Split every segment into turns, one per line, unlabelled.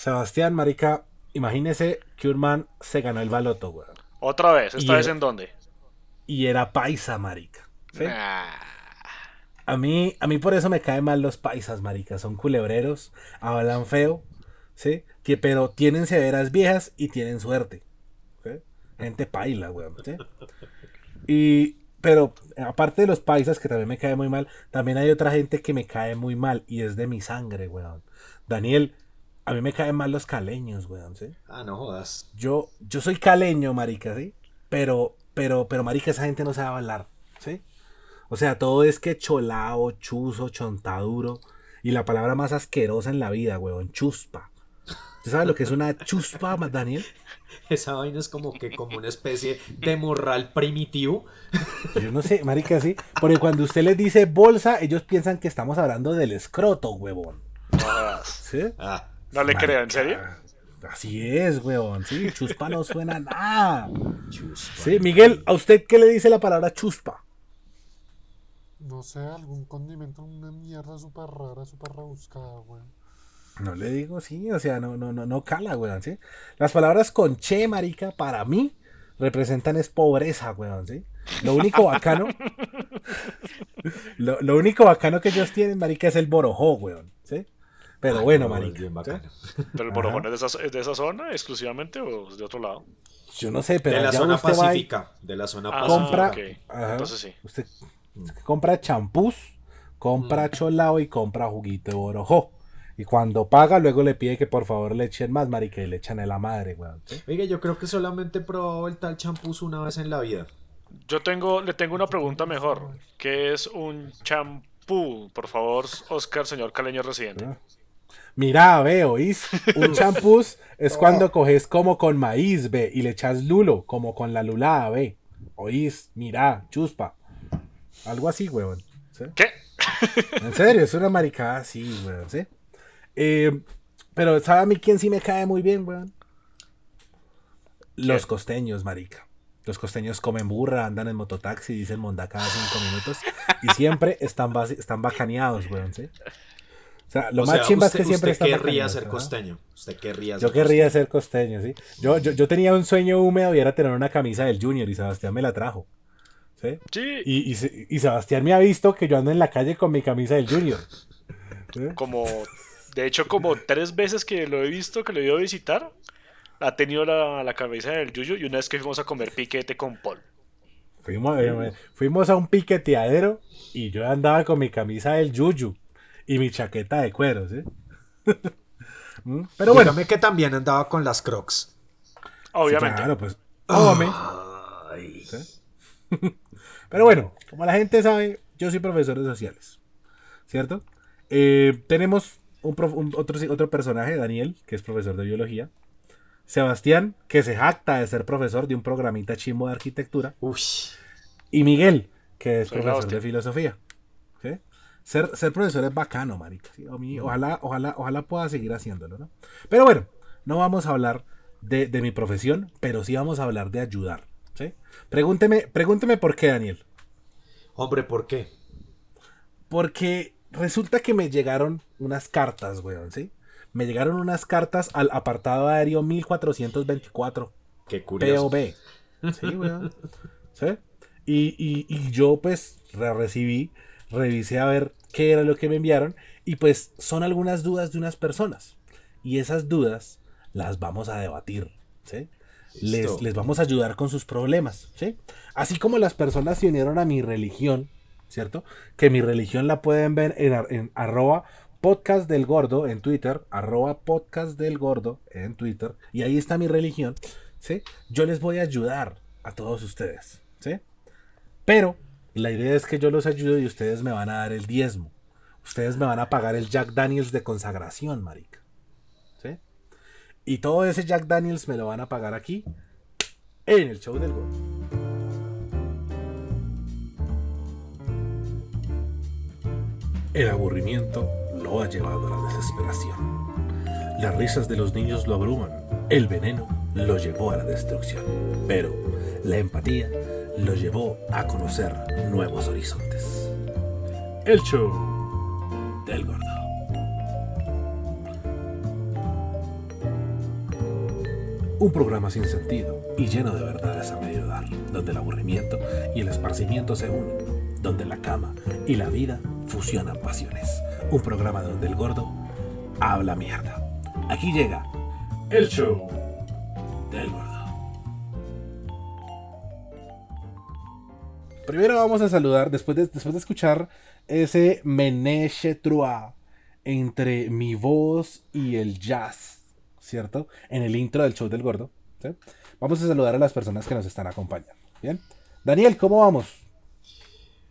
Sebastián, marica, imagínese que un man se ganó el baloto, weón.
Otra vez, ¿esta
Y
vez en dónde?
Y era paisa, marica. ¿sí? A mí, a mí por eso me caen mal los paisas, marica. Son culebreros, hablan feo, ¿sí? Que, pero tienen severas viejas y tienen suerte. ¿sí? Gente paila, weón. ¿sí? Y, pero aparte de los paisas, que también me cae muy mal, también hay otra gente que me cae muy mal y es de mi sangre, weón. Daniel, a mí me caen mal los caleños, weón, ¿sí?
Ah, no jodas.
Yo, yo soy caleño, marica, ¿sí? Pero, pero, pero, marica, esa gente no sabe hablar, ¿sí? O sea, todo es que cholao, chuzo, chontaduro. Y la palabra más asquerosa en la vida, weón, chuspa. ¿Usted sabe lo que es una chuspa, Daniel?
Esa vaina es como que como una especie de morral primitivo.
Yo no sé, marica, sí. Porque cuando usted les dice bolsa, ellos piensan que estamos hablando del escroto, huevón. ¿Sí?
Ah,
No le creo, ¿en serio?
Así es, huevón. Sí, chuspa no suena a nada.
chuspa.
Sí, Miguel, ¿a usted qué le dice la palabra chuspa?
No sé, algún condimento, una mierda súper rara, súper rebuscada, güey.
No le digo, sí, o sea, no, no, no, no cala, weón, ¿sí? Las palabras con che, marica, para mí, representan es pobreza, weón, ¿sí? Lo único bacano, lo, lo único bacano que ellos tienen, marica, es el borojó, weón, ¿sí? Pero
Ay,
bueno, marica,
bien
¿sí?
bacano.
¿Pero el borojón es de, esa, es de esa zona exclusivamente o es de otro lado?
yo no sé, pero
de la zona
usted va y
pacífica. De la zona
Ah,
pacífica.
compra,
Entonces sí.
usted compra champús, compra cholao y compra juguito de borojó. Y cuando paga, luego le pide que por favor le echen más, marica, y le echan a la madre, weón.
Oiga, yo creo que solamente he probado el tal champús una vez en la vida.
Yo tengo, le tengo una pregunta mejor. ¿Qué es un champú? Por favor, Oscar, señor caleño residente.
Mira, ve, oís. Un champús es cuando coges como con maíz, ve, y le echas lulo, como con la lulada, ve. Oís, mira, chuspa. Algo así, weón. ¿sí?
¿Qué?
En serio, es una maricada así, weón, ¿sí? Eh, pero, ¿sabe a mí quién sí me cae muy bien, weón? Los costeños, marica. Los costeños comen burra, andan en mototaxi, dicen monda cada cinco minutos. Y siempre están, están bacaneados, weón, ¿sí? O sea, lo
O
más
sea,
chimba
usted,
es que siempre
usted
están
querría ser costeño. Usted querría ser
Yo querría ser costeño, sí. Yo, yo, yo tenía un sueño húmedo y era tener una camisa del Junior y Sebastián me la trajo. ¿sí?
Sí,
Y, y, Se- y Sebastián me ha visto que yo ando en la calle con mi camisa del Junior. ¿sí?
como, de hecho, como tres veces que lo he visto, que lo he ido a visitar, ha tenido la, la cabeza del Yuyu y una vez que fuimos a comer piquete con Paul.
Fuimos, eh, fuimos a un piqueteadero y yo andaba con mi camisa del Yuyu y mi chaqueta de cuero, ¿sí? Mm, Pero bueno,
Dígame que también andaba con las crocs.
Obviamente.
claro, pues.
Ay.
Pero bueno, como la gente sabe, yo soy profesor de sociales. ¿Cierto? Eh, tenemos un prof- un- otro, otro personaje, Daniel, que es profesor de biología. Sebastián, que se jacta de ser profesor de un programita chimbo de arquitectura.
Uy.
Y Miguel, que es
Soy
profesor de filosofía. Ser, ser profesor es bacano, marica. ojalá, ojalá, ojalá pueda seguir haciéndolo, ¿no? Pero bueno, no vamos a hablar de, de mi profesión, pero sí vamos a hablar de ayudar. ¿sí? Pregúnteme, pregúnteme por qué, Daniel.
Hombre, ¿por qué?
Porque resulta que me llegaron unas cartas, weón, ¿sí? Me llegaron unas cartas al apartado aéreo 1424.
Qué curioso.
POB. Sí, weón. ¿Sí? Y, y- y yo pues re- recibí, revisé a ver qué era lo que me enviaron y pues son algunas dudas de unas personas. Y esas dudas las vamos a debatir. ¿sí? Les, les vamos a ayudar con sus problemas. ¿sí? Así como las personas se unieron a mi religión, ¿cierto? Que mi religión la pueden ver en, en arroba podcast del gordo en Twitter, arroba podcast del gordo en Twitter, y ahí está mi religión, ¿sí? Yo les voy a ayudar a todos ustedes, ¿sí? Pero la idea es que yo los ayudo y ustedes me van a dar el diezmo. Ustedes me van a pagar el Jack Daniels de consagración, marica. ¿Sí? Y todo ese Jack Daniels me lo van a pagar aquí en el show del gordo. El aburrimiento lo ha llevado a la desesperación. Las risas de los niños lo abruman. El veneno lo llevó a la destrucción. Pero la empatía lo llevó a conocer nuevos horizontes. El show del gordo. Un programa sin sentido y lleno de verdades a medio dar, donde el aburrimiento y el esparcimiento se unen, donde la cama y la vida fusionan pasiones. Un programa donde el gordo habla mierda. Aquí llega el show del gordo. Primero vamos a saludar, después de, después de escuchar ese meneche trois entre mi voz y el jazz, ¿cierto? En el intro del show del gordo. Vamos a saludar a las personas que nos están acompañando. Bien. Daniel, ¿cómo vamos?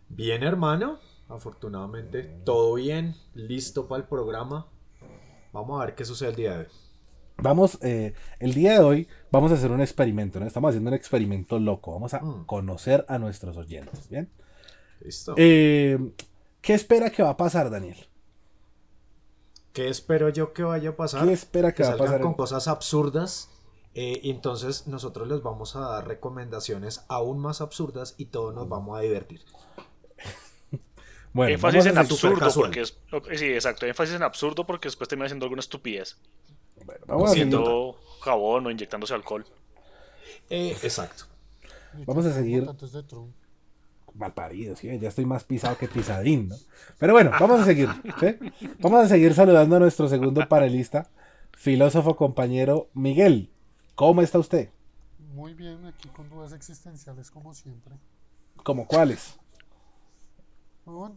Bien, hermano. Afortunadamente, todo bien. Listo para el programa. Vamos a ver qué sucede el día de hoy.
Vamos, eh, el día de hoy vamos a hacer un experimento, ¿no? Estamos haciendo un experimento loco. Vamos a
Mm.
conocer a nuestros oyentes, ¿bien?
Listo.
Eh, ¿Qué espera que va a pasar, Daniel?
¿Qué espero yo que vaya a pasar?
¿Qué espera que
que
va a
salgan
pasar?
con cosas absurdas. eh, y entonces nosotros les vamos a dar recomendaciones aún más absurdas y todos nos vamos a divertir.
Bueno,
énfasis en absurdo porque es, sí, exacto, énfasis en absurdo porque después termina haciendo alguna estupidez,
bueno, vamos a seguir-
haciendo jabón o inyectándose alcohol.
Eh, exacto.
Vamos a seguir. malparido, ¿sí? ya estoy más pisado que pisadín, ¿no? Pero bueno, vamos a seguir, ¿sí? Vamos a seguir saludando a nuestro segundo panelista, filósofo compañero Miguel. ¿Cómo está usted?
Muy bien, aquí con dudas existenciales como siempre.
¿Cómo cuáles?
Bueno,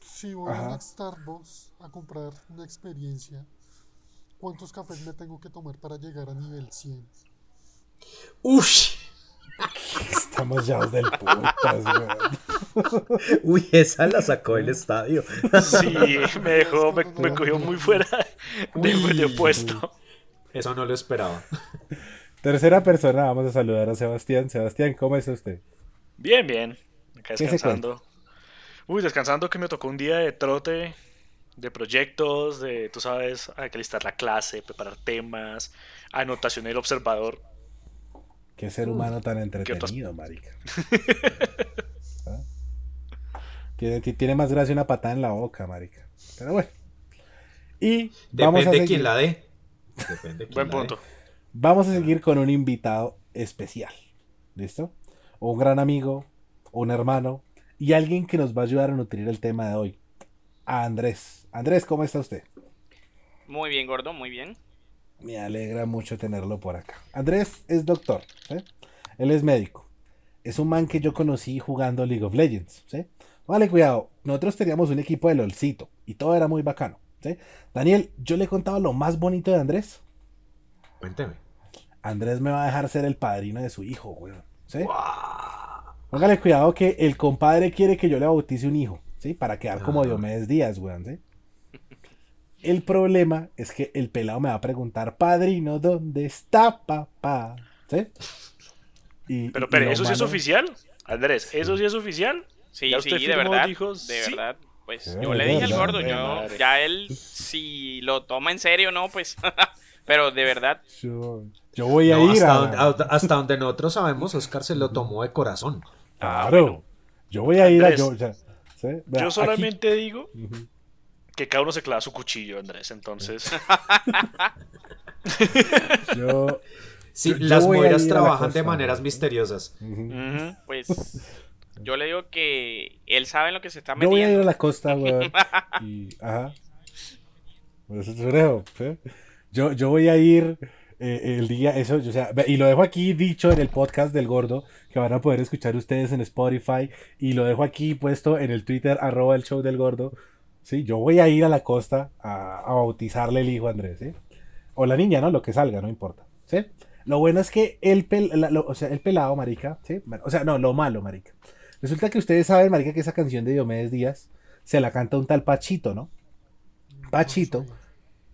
si voy
Ajá.
a un Starbucks a comprar una experiencia, ¿cuántos cafés me tengo que tomar para llegar a nivel 100?
Ush.
Estamos ya del putas, weón.
Uy, esa la sacó del estadio.
Sí, me dejó, me, me cogió muy fuera de,
Uy.
de puesto.
Eso no lo esperaba.
Tercera persona, vamos a saludar a Sebastián. Sebastián, ¿cómo está usted?
Bien, bien. Acá
¿Qué se
descansando. Uy, descansando que me tocó un día de trote, de proyectos, de, tú sabes, hay que listar la clase, preparar temas, anotación del observador.
Qué ser humano tan entretenido, marica. ¿Ah? Tiene, ti- tiene más gracia una patada en la boca, marica. Pero bueno. Y vamos a
Depende
seguir.
quién la dé. Depende quién
Buen
la dé.
punto.
Vamos a seguir con un invitado especial. ¿Listo? Un gran amigo, un hermano y alguien que nos va a ayudar a nutrir el tema de hoy. A Andrés. Andrés, ¿cómo está usted?
Muy bien, gordo, muy bien.
Me alegra mucho tenerlo por acá. Andrés es doctor, ¿sí? Él es médico. Es un man que yo conocí jugando League of Legends, ¿sí? Vale, cuidado. Nosotros teníamos un equipo de LOLcito y todo era muy bacano, ¿sí? Daniel, yo le he contado lo más bonito de Andrés.
Cuénteme.
Andrés me va a dejar ser el padrino de su hijo, weón. ¿Sí? Póngale cuidado que el compadre quiere que yo le bautice un hijo, ¿sí? Para quedar como
Ah.
Diomedes Díaz, weón, ¿sí? El problema es que el pelado me va a preguntar, padrino, ¿dónde está papá? ¿Sí? Y-
Pero, pero, ¿eso sí es oficial? Andrés, ¿eso sí es oficial?
Sí,
¿Ya
sí, de verdad.
dijo
de
sí?
verdad. Pues
Sí,
yo le dije al gordo, yo,
madre.
ya él, si lo toma en serio, no, pues. Pero de verdad,
Yo, yo voy a
No,
ir
hasta,
a...
donde, hasta- hasta donde nosotros sabemos, Oscar se lo tomó de corazón.
Claro. Yo voy a ir a...
Andrés,
Yo, o sea, ¿sí? Vea,
Yo
aquí-
solamente digo que cada uno se clava su cuchillo, Andrés. Entonces,
Yo...
Sí,
Yo- yo
las
a la
trabajan de maneras
¿no?
misteriosas.
pues. Yo le digo que él sabe en lo que se está
Yo voy a ir a
metiendo.
la costa, weón. Y, ajá. Pues. Yo, yo voy a ir eh, el día, eso, o sea, y lo dejo aquí dicho en el podcast del gordo, que van a poder escuchar ustedes en Spotify, y lo dejo aquí puesto en el Twitter, arroba el show del gordo. Sí, yo voy a ir a la costa a, a bautizarle el hijo a Andrés, ¿sí? O la niña, ¿no? Lo que salga, no importa, ¿sí? Lo bueno es que el, pel- la- lo- o sea, el pelado, marica, ¿sí? O sea, no, lo malo, marica. Resulta que ustedes saben, marica, que esa canción de Diomedes Díaz se la canta un tal Pachito, ¿no? Pachito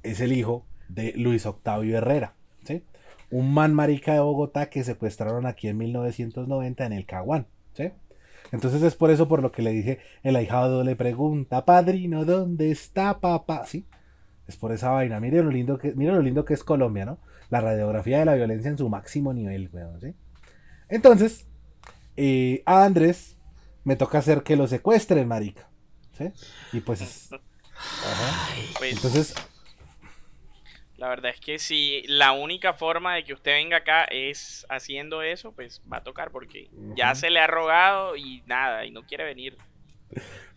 es el hijo de Luis Octavio Herrera. Un man marica de Bogotá que secuestraron aquí en 1990 en el Caguán, ¿sí? Entonces es por eso por lo que le dije, el ahijado le pregunta, padrino, ¿dónde está papá? ¿Sí? Es por esa vaina. Mire lo lindo que, mire lo lindo que es Colombia, ¿no? La radiografía de la violencia en su máximo nivel, weón, ¿sí? Entonces, eh, a Andrés me toca hacer que lo secuestren, marica. ¿Sí? Y pues... Ajá.
Pues,
Entonces,
La verdad es que si la única forma de que usted venga acá es haciendo eso, pues va a tocar porque ya se le ha rogado y nada, y no quiere venir.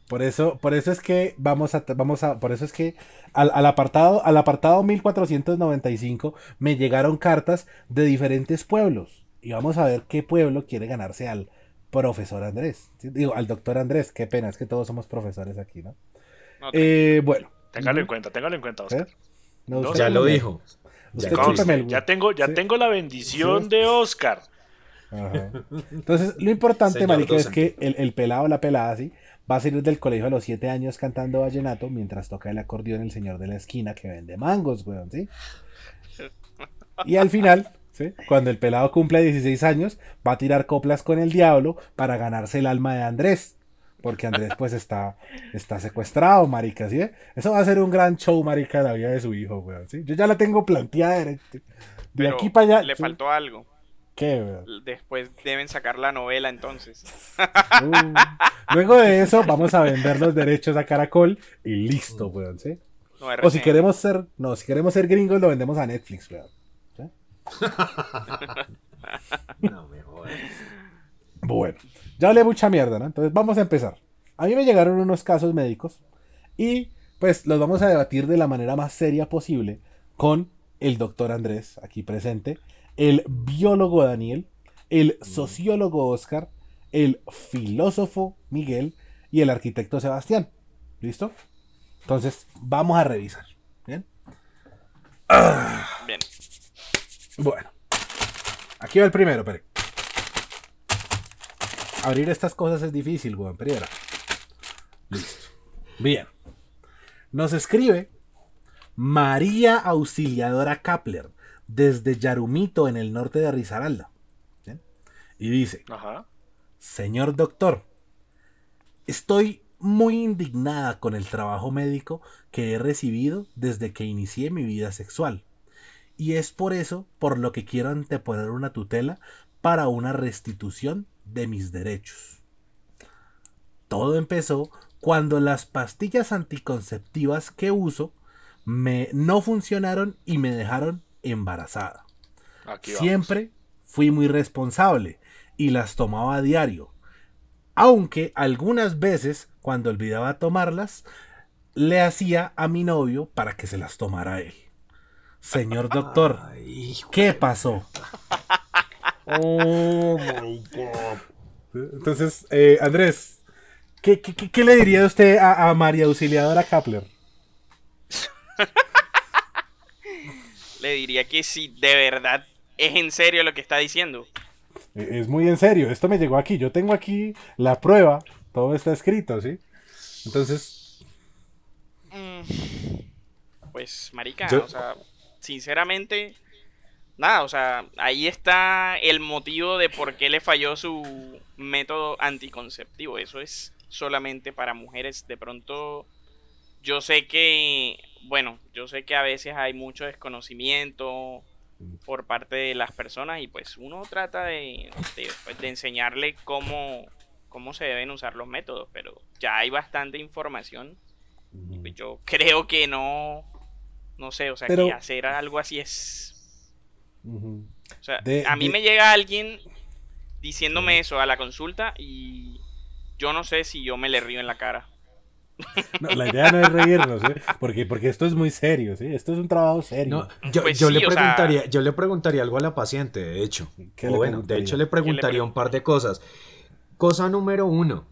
Por eso, por eso es que vamos a, vamos a, por eso es que al, al apartado, al apartado 1495 me llegaron cartas de diferentes pueblos y vamos a ver qué pueblo quiere ganarse al profesor Andrés, ¿sí? digo al doctor Andrés. Qué pena, es que todos somos profesores aquí, ¿no?
No,
Eh, bueno,
Téngalo en cuenta, téngalo en cuenta, Oscar.
¿Eh? No,
No,
usted
Ya lo dijo.
Usted
Ya
el-
tengo, ya
Sí.
tengo la bendición
Sí.
de Oscar.
Ajá. Entonces, lo importante,
Señor
marica, es que el, el pelado la pelada, ¿sí? Va a salir del colegio a los 7 años cantando vallenato mientras toca el acordeón el señor de la esquina que vende mangos, weón, ¿sí? Y al final, ¿sí? Cuando el pelado cumple 16 años, va a tirar coplas con el diablo para ganarse el alma de Andrés. Porque Andrés, pues, está, está secuestrado, marica, ¿sí? Eso va a ser un gran show, marica, la vida de su hijo, weón, ¿sí? Yo ya la tengo planteada de, de
pero
aquí para allá.
le
¿sí?
faltó algo.
¿Qué, weón?
Después deben sacar la novela entonces.
Uh, Luego de eso, vamos a vender los derechos a Caracol y listo, weón, ¿sí?
No,
O si queremos ser, no, si queremos ser gringos, lo vendemos a Netflix, weón.
No me jodas.
Bueno, ya hablé mucha mierda, ¿no? Entonces vamos a empezar. A mí me llegaron unos casos médicos y pues los vamos a debatir de la manera más seria posible con el doctor Andrés, aquí presente, el biólogo Daniel, el sociólogo Oscar, el filósofo Miguel y el arquitecto Sebastián. ¿Listo? Entonces, vamos a revisar. ¿Bien?
Bien.
Bueno. Aquí va el primero, Pere. Abrir estas cosas es difícil, weón, pero. Listo. Bien. Nos escribe María Auxiliadora Kapler desde Yarumito en el norte de Risaralda. ¿Bien? Y dice,
Ajá.
Señor doctor, estoy muy indignada con el trabajo médico que he recibido desde que inicié mi vida sexual. Y es por eso por lo que quiero anteponer una tutela para una restitución de mis derechos. Todo empezó cuando las pastillas anticonceptivas que uso me no funcionaron y me dejaron embarazada.
Aquí.
Siempre fui muy responsable y las tomaba a diario. Aunque algunas veces, cuando olvidaba tomarlas, le hacía a mi novio para que se las tomara él. Señor doctor. ¿qué pasó? Oh my god. Entonces, eh, Andrés, ¿qué, qué- qué- qué le diría usted a, a María Auxiliadora Kapler?
Le diría que si de verdad es en serio lo que está diciendo.
Eh, Es muy en serio, esto me llegó aquí. Yo tengo aquí la prueba, todo está escrito, ¿sí? Entonces,
Mm, Pues, marica,
Yo-
o sea, sinceramente, nada, o sea, ahí está el motivo de por qué le falló su método anticonceptivo. Eso es solamente para mujeres. De pronto, yo sé que, bueno, yo sé que a veces hay mucho desconocimiento por parte de las personas y pues uno trata de, de, pues, de enseñarle cómo, cómo se deben usar los métodos, pero ya hay bastante información pues yo creo que no, no sé, o sea,
Pero-
que hacer algo así es, o sea,
De-
a mí
de-
me llega alguien diciéndome eso a la consulta y yo no sé si yo me le río en la cara.
No, la idea no es reírnos, ¿eh? porque, porque esto es muy serio, ¿sí? Esto es un trabajo serio.
No, yo,
Pues
yo
sí,
le
sea-
preguntaría, yo le preguntaría algo a la paciente, de hecho.
¿Qué
O bueno, de hecho le preguntaría un par de cosas. Cosa número uno,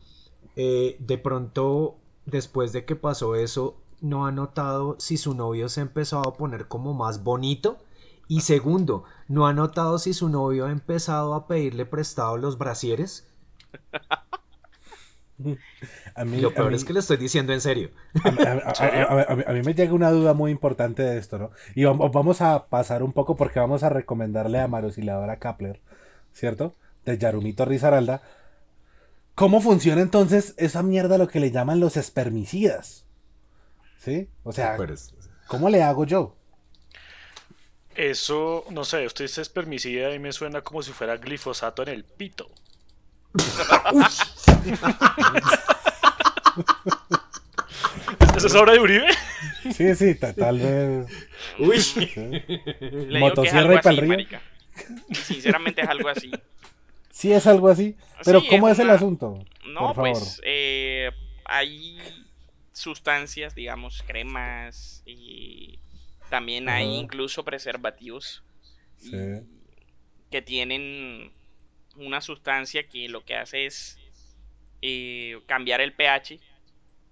eh, de pronto, después de que pasó eso, ¿no ha notado si su novio se empezó a poner como más bonito? Y segundo, ¿no ha notado si su novio ha empezado a pedirle prestado los brasieres?
A mí,
Lo
a
peor
mí-
es que le estoy diciendo en serio.
a, mí- me llega una duda muy importante de esto, ¿no? Y vamos, vamos a pasar un poco porque vamos a recomendarle a Marosiladora Kapler, ¿cierto? De Yarumito Rizaralda. ¿Cómo funciona entonces esa mierda lo que le llaman los espermicidas? ¿Sí? O sea, ¿cómo le hago yo?
Eso, no sé, usted dice espermicida y me suena como si fuera glifosato en el pito. ¿Eso es obra de Uribe?
Sí, sí, ta- tal vez.
Uy.
sí.
Le es
Motosierra y pa'l
así,
río.
Sinceramente es algo así.
Sí, es algo así. Pero,
Sí,
¿cómo
es
es, el asunto?
No,
Por favor.
pues eh, hay sustancias, digamos, cremas y también hay incluso preservativos
Sí.
que tienen una sustancia que lo que hace es eh, cambiar el pH.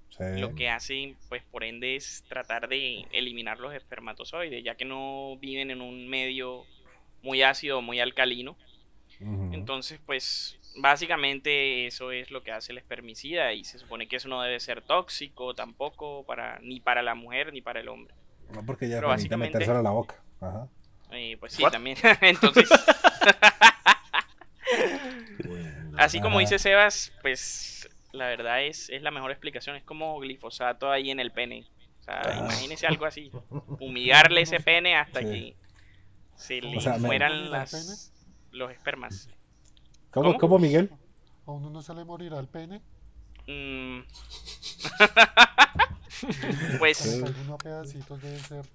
Sí.
Lo que hace, pues por ende, es tratar de eliminar los espermatozoides, ya que no viven en un medio muy ácido o muy alcalino. Entonces, pues básicamente eso es lo que hace el espermicida y se supone que eso no debe ser tóxico tampoco para ni para la mujer ni para el hombre.
No, porque ya
básicamente-
metérselo a la boca. Ajá.
Eh, pues sí,
What?
también. Entonces, así como dice Sebas, pues la verdad es, es la mejor explicación. Es como glifosato ahí en el pene. O sea,
Ah.
imagínese algo así. Humigarle ese pene hasta
Sí.
que se le
sea, me-
mueran
¿El
las, los espermas.
¿Cómo,
¿Cómo?
¿Cómo, Miguel?
¿A uno no se le morirá el pene?
Mm. pues
pedacitos debe ser...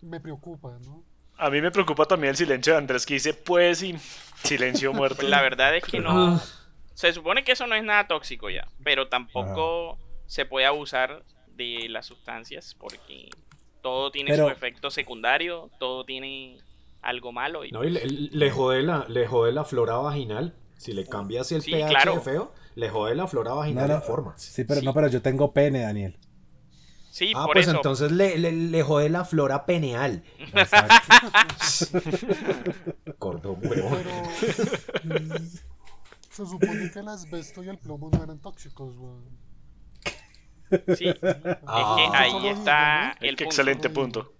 Me preocupa, ¿no?
A mí me preocupa también el silencio de Andrés que dice, pues sí, silencio muerto.
Pues la verdad es que no. Se supone que eso no es nada tóxico ya, pero tampoco se puede abusar de las sustancias porque todo tiene
Pero-
su efecto secundario, todo tiene algo malo. Y,
No, y le, le jode la, le jode la flora vaginal. Si le cambia así el
Sí,
pH
claro.
de feo, le jode la flora vaginal
no.
en forma.
Sí, pero
Sí.
no, pero yo tengo pene, Daniel.
sí,
Ah,
por
pues
eso.
entonces le, le, le jode la flora peneal.
Exacto.
Gordo huevón.
Pero... mm, se supone que el asbesto y el plomo no eran tóxicos, weón.
Sí, es que
Ah.
ahí está el punto.
excelente punto.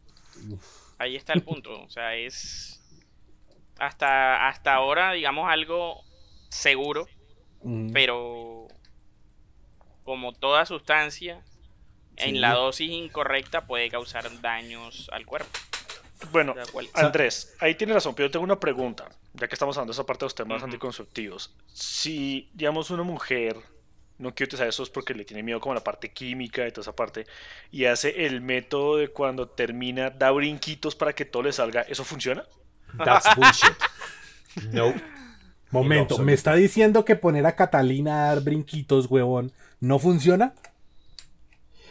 Ahí está el punto. O sea, es hasta, hasta ahora, digamos, algo seguro, Pero como toda sustancia,
Sí.
en la dosis incorrecta puede causar daños al cuerpo.
Bueno. Andrés, ahí tienes razón, pero yo tengo una pregunta, ya que estamos hablando de esa parte de los temas
Ujú.
anticonceptivos. Si, digamos, una mujer no quiere utilizar esos porque le tiene miedo como a la parte química y toda esa parte, y hace el método de cuando termina, da brinquitos para que todo le salga, ¿eso funciona?
That's bullshit. No.
Momento. ¿me está diciendo que poner a Catalina a dar brinquitos, huevón, no funciona?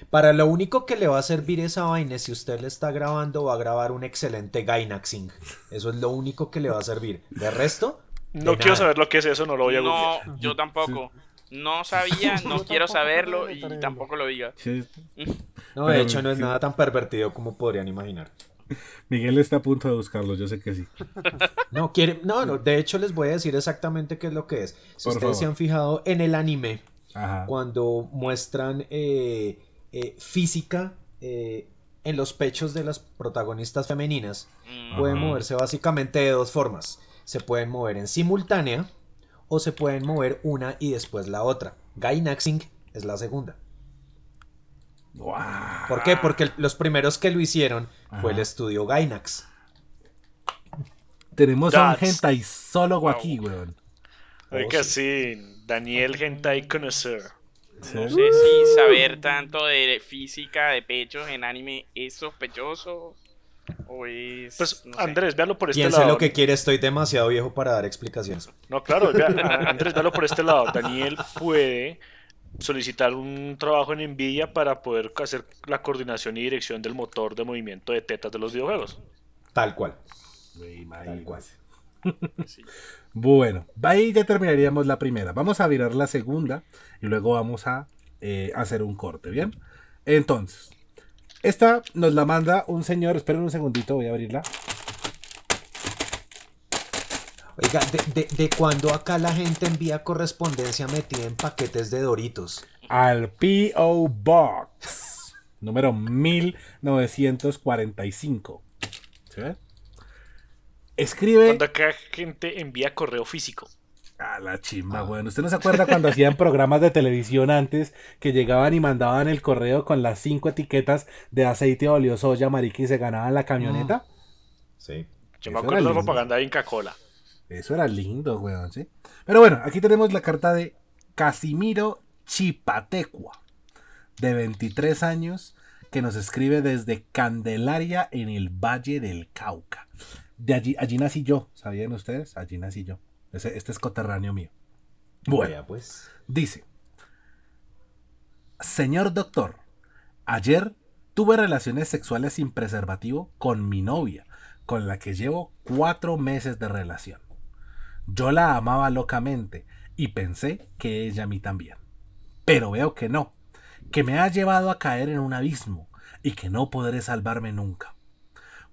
Para lo único que le va a servir esa vaina es si usted le está grabando, va a grabar un excelente Gainaxing. Eso es lo único que le va a servir. De resto,
No
De
quiero
nada.
saber lo que es eso, no lo voy a
No, yo tampoco. No sabía, no quiero saberlo y tampoco lo diga.
no,
Pero,
de hecho no es
sí.
nada tan pervertido como podrían imaginar.
Miguel está a punto de buscarlo, yo sé que sí.
No, quiere, no, no, de hecho les voy a decir exactamente qué es lo que es. Si
Por
ustedes se han fijado en el anime,
Ajá.
cuando muestran eh, eh, física eh, en los pechos de las protagonistas femeninas,
Mm,
pueden moverse básicamente de dos formas. Se pueden mover en simultánea o se pueden mover una y después la otra. Gainaxing es la segunda. ¿Por qué? Porque los primeros que lo hicieron fue el estudio Gainax.
Tenemos a un gentasólogo aquí, weón.
Oiga,
Oh,
sí, Daniel Hentai Connoisseur.
Sí.
No sé si saber tanto de física de pechos en anime es sospechoso o es.
Pues
no sé.
Andrés, véalo por este
Piense
lado.
lo que quiere, estoy demasiado viejo para dar explicaciones.
No, claro, vea, Andrés, véalo por este lado. Daniel puede solicitar un trabajo en Nvidia para poder hacer la coordinación y dirección del motor de movimiento de tetas de los videojuegos.
Tal cual. Tal cual.
Sí.
Bueno, ahí ya terminaríamos la primera. Vamos a virar la segunda y luego vamos a eh, hacer un corte, ¿bien? Entonces, esta nos la manda un señor. Esperen un segundito, voy a abrirla.
Oiga, ¿de, de, de cuándo acá la gente envía correspondencia metida en paquetes de Doritos?
Al P.O. Box, número 1945. ¿Sí ve? Escribe.
Cuando acá gente envía correo físico.
A la chimba, bueno. ¿Usted no se acuerda cuando hacían programas de televisión antes que llegaban y mandaban el correo con las cinco etiquetas de aceite óleo soya, marica, y se ganaban la camioneta?
Sí.
Yo
Eso
me acuerdo de la propaganda de Inca Cola.
Eso era lindo, weón, ¿sí? Pero bueno, aquí tenemos la carta de Casimiro Chipatecua, de 23 años, que nos escribe desde Candelaria en el Valle del Cauca. De allí, allí nací yo, ¿sabían ustedes? Allí nací yo. Ese- este es coterráneo mío. Bueno,
pues.
dice, Señor doctor, ayer tuve relaciones sexuales sin preservativo con mi novia, con la que llevo cuatro meses de relación. Yo la amaba locamente y pensé que ella a mí también. Pero veo que no, que me ha llevado a caer en un abismo y que no podré salvarme nunca.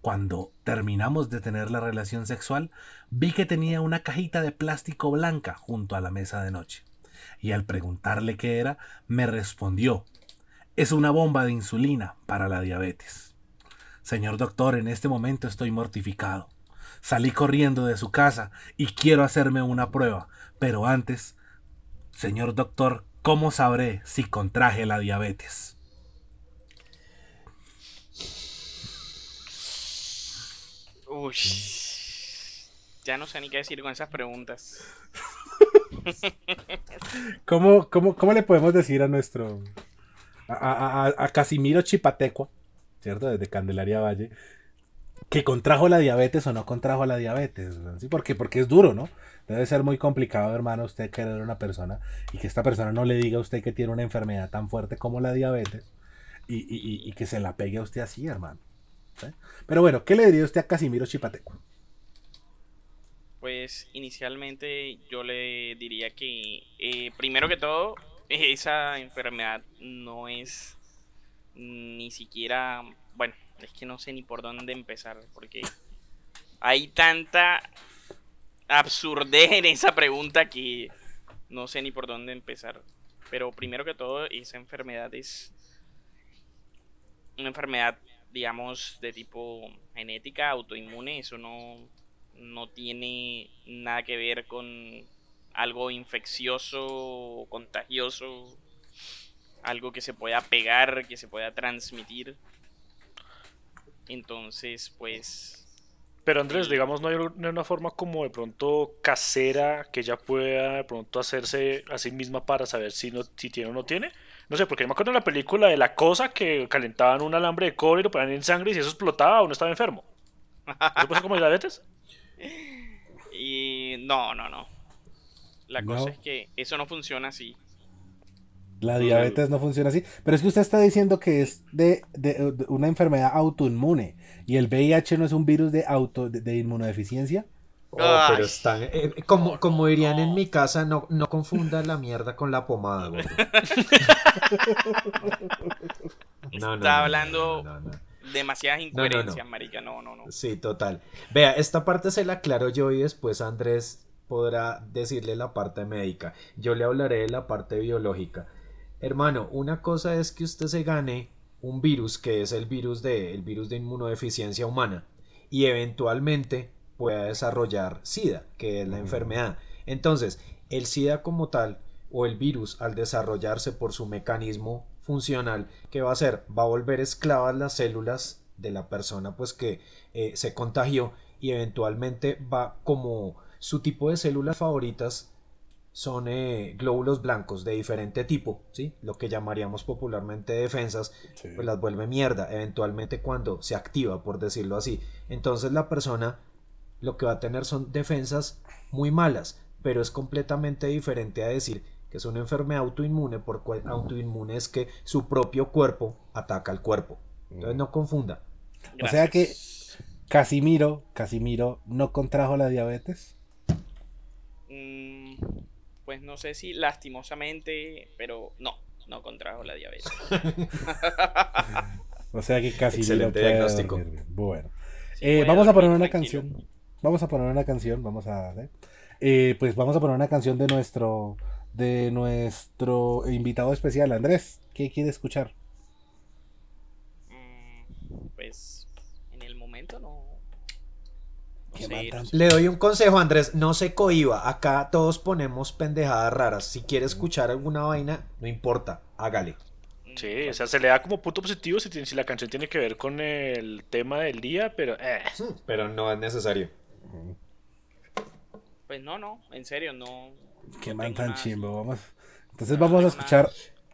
Cuando terminamos de tener la relación sexual, vi que tenía una cajita de plástico blanca junto a la mesa de noche. Y al preguntarle qué era, me respondió, es una bomba de insulina para la diabetes. Señor doctor, en este momento estoy mortificado. Salí corriendo de su casa y quiero hacerme una prueba, pero antes, señor doctor, ¿cómo sabré si contraje la diabetes?
Uy. Ya no sé ni qué decir con esas preguntas.
¿Cómo, cómo, cómo le podemos decir a nuestro. a, a- a- a Casimiro Chipatecua, ¿cierto? Desde Candelaria Valle, que contrajo la diabetes o no contrajo la diabetes? ¿Sí? Porque, es duro, ¿no? Debe ser muy complicado, hermano, usted querer una persona y que esta persona no le diga a usted que tiene una enfermedad tan fuerte como la diabetes y, y- y- que se la pegue a usted así, hermano. Pero bueno, ¿qué le diría usted a Casimiro Chipatecua?
Pues inicialmente yo le diría que eh, primero que todo esa enfermedad no es ni siquiera, bueno, es que no sé ni por dónde empezar porque hay tanta absurdez en esa pregunta que no sé ni por dónde empezar. Pero primero que todo esa enfermedad es una enfermedad, digamos, de tipo genética, autoinmune, eso no, no tiene nada que ver con algo infeccioso contagioso, algo que se pueda pegar, que se pueda transmitir. Entonces, pues,
Pero Andrés, digamos, no hay no hay una forma como de pronto casera que ella pueda de pronto hacerse a sí misma para saber si, no, si tiene o no tiene. No sé, porque yo me acuerdo de la película de La Cosa que calentaban un alambre de cobre y lo ponían en sangre y si eso explotaba uno estaba enfermo. ¿Eso pasa como diabetes?
y no, no, no. La cosa
No.
es que eso no funciona así.
La diabetes no funciona así. Pero es que usted está diciendo que es de, de- de una enfermedad autoinmune. Y el VIH no es un virus de, auto, de, de inmunodeficiencia.
Oh, pero están. eh, como, como dirían en mi casa, no, no confunda la mierda con la pomada, gordo. No, no,
Está
no,
hablando
no, no, no.
demasiadas
no, no.
incoherencias, marica. No, no, no.
Sí, total. Vea, esta parte se la aclaro yo y después Andrés podrá decirle la parte médica. Yo le hablaré de la parte biológica. Hermano, una cosa es que usted se gane un virus que es el virus de, el virus de inmunodeficiencia humana y eventualmente pueda desarrollar SIDA, que es la enfermedad. Entonces, el SIDA como tal o el virus al desarrollarse por su mecanismo funcional, ¿qué va a hacer? Va a volver esclavas las células de la persona pues que eh, se contagió y eventualmente va como su tipo de células favoritas son eh, glóbulos blancos de diferente tipo, ¿sí? Lo que llamaríamos popularmente defensas, pues las vuelve mierda eventualmente cuando se activa, por decirlo así. Entonces la persona lo que va a tener son defensas muy malas, pero es completamente diferente a decir que es una enfermedad autoinmune, por cual autoinmune es que su propio cuerpo ataca al cuerpo. Entonces no confunda.
O sea que. Casimiro, Casimiro no contrajo la diabetes.
Mm, pues no sé si lastimosamente, pero no, no contrajo la diabetes.
O sea que Casimiro
Excelente
puede
diagnóstico.
dormir bien. Bueno.
Sí,
Eh, vamos a poner una
tranquilo.
canción. Vamos a poner una canción. Vamos a. ¿eh? Eh, pues vamos a poner una canción de nuestro. De nuestro invitado especial, Andrés. ¿Qué quiere escuchar?
Mm, pues
le doy un consejo, Andrés, no se cohiba. Acá todos ponemos pendejadas raras. Si quiere escuchar alguna vaina, no importa, hágale.
Sí, o sea, se le da como punto positivo si, la canción tiene que ver con el tema del día, pero... Eh.
Pero no es necesario.
Pues no, no, en serio, no...
Qué
no
tan chimbo, vamos. Entonces vamos a escuchar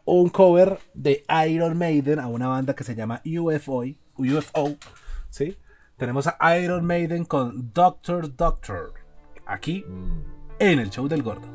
un cover de Iron Maiden a una banda que se llama UFO, UFO, ¿sí? tenemos a Iron Maiden con Doctor Doctor, aquí mm. en el show del gordo.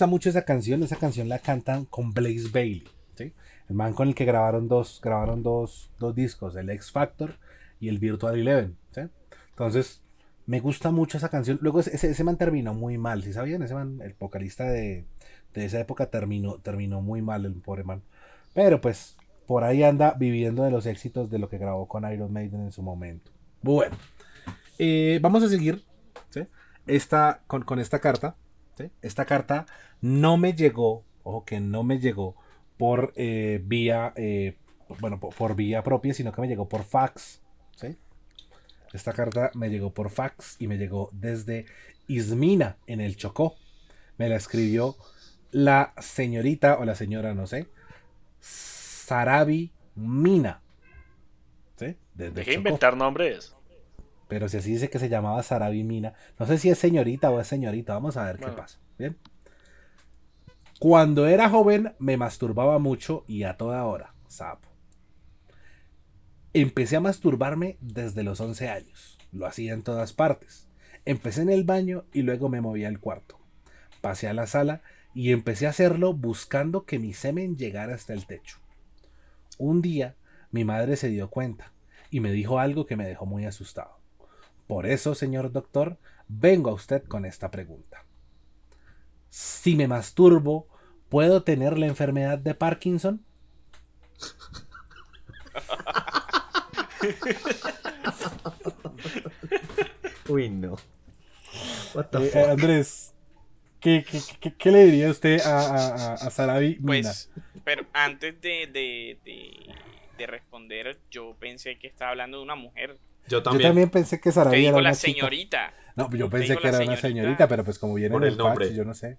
gusta mucho esa canción. Esa canción la cantan con Blaze Bailey. ¿sí?
El man con el que grabaron dos, grabaron dos, dos discos, el X Factor y el Virtual Eleven. ¿sí? Entonces, me gusta mucho esa canción. Luego ese, ese man terminó muy mal, ¿sí sabían? Ese man, el vocalista de, de, esa época terminó, terminó muy mal el pobre man. Pero pues por ahí anda viviendo de los éxitos de lo que grabó con Iron Maiden en su momento. Bueno, eh, vamos a seguir ¿sí? esta, con, con, esta carta. ¿sí? Esta carta no me llegó, ojo que no me llegó por eh, vía, eh, bueno, por, por vía propia, sino que me llegó por fax. ¿sí? Esta carta me llegó por fax y me llegó desde Ismina, en el Chocó. Me la escribió la señorita o la señora, no sé, Sarabi Mina. ¿Sí? Desde Chocó.
inventar nombres.
Pero si así dice que se llamaba Sarabi Mina. No sé si es señorita o es señorita. Vamos a ver qué pasa. Bien. Cuando era joven me masturbaba mucho y a toda hora. Sapo. Empecé a masturbarme desde los 11 años. Lo hacía en todas partes. Empecé en el baño y luego me moví al cuarto. Pasé a la sala y empecé a hacerlo buscando que mi semen llegara hasta el techo. Un día mi madre se dio cuenta y me dijo algo que me dejó muy asustado. Por eso, señor doctor, vengo a usted con esta pregunta. Si me masturbo, ¿puedo tener la enfermedad de Parkinson?
Uy, no. What the
Eh,
fuck?
eh, Andrés, ¿qué, qué, qué- qué le diría usted a, a, a- Sarabi Mina?
Pues, pero antes de, de, de, de responder, yo pensé que estaba hablando de una mujer.
Yo
Yo
también.
pensé que Sarabi era
digo
una
la
chica.
señorita.
No, yo pensé que era una
señorita.
pero pues como viene
Por
en
el nombre.
yo no sé.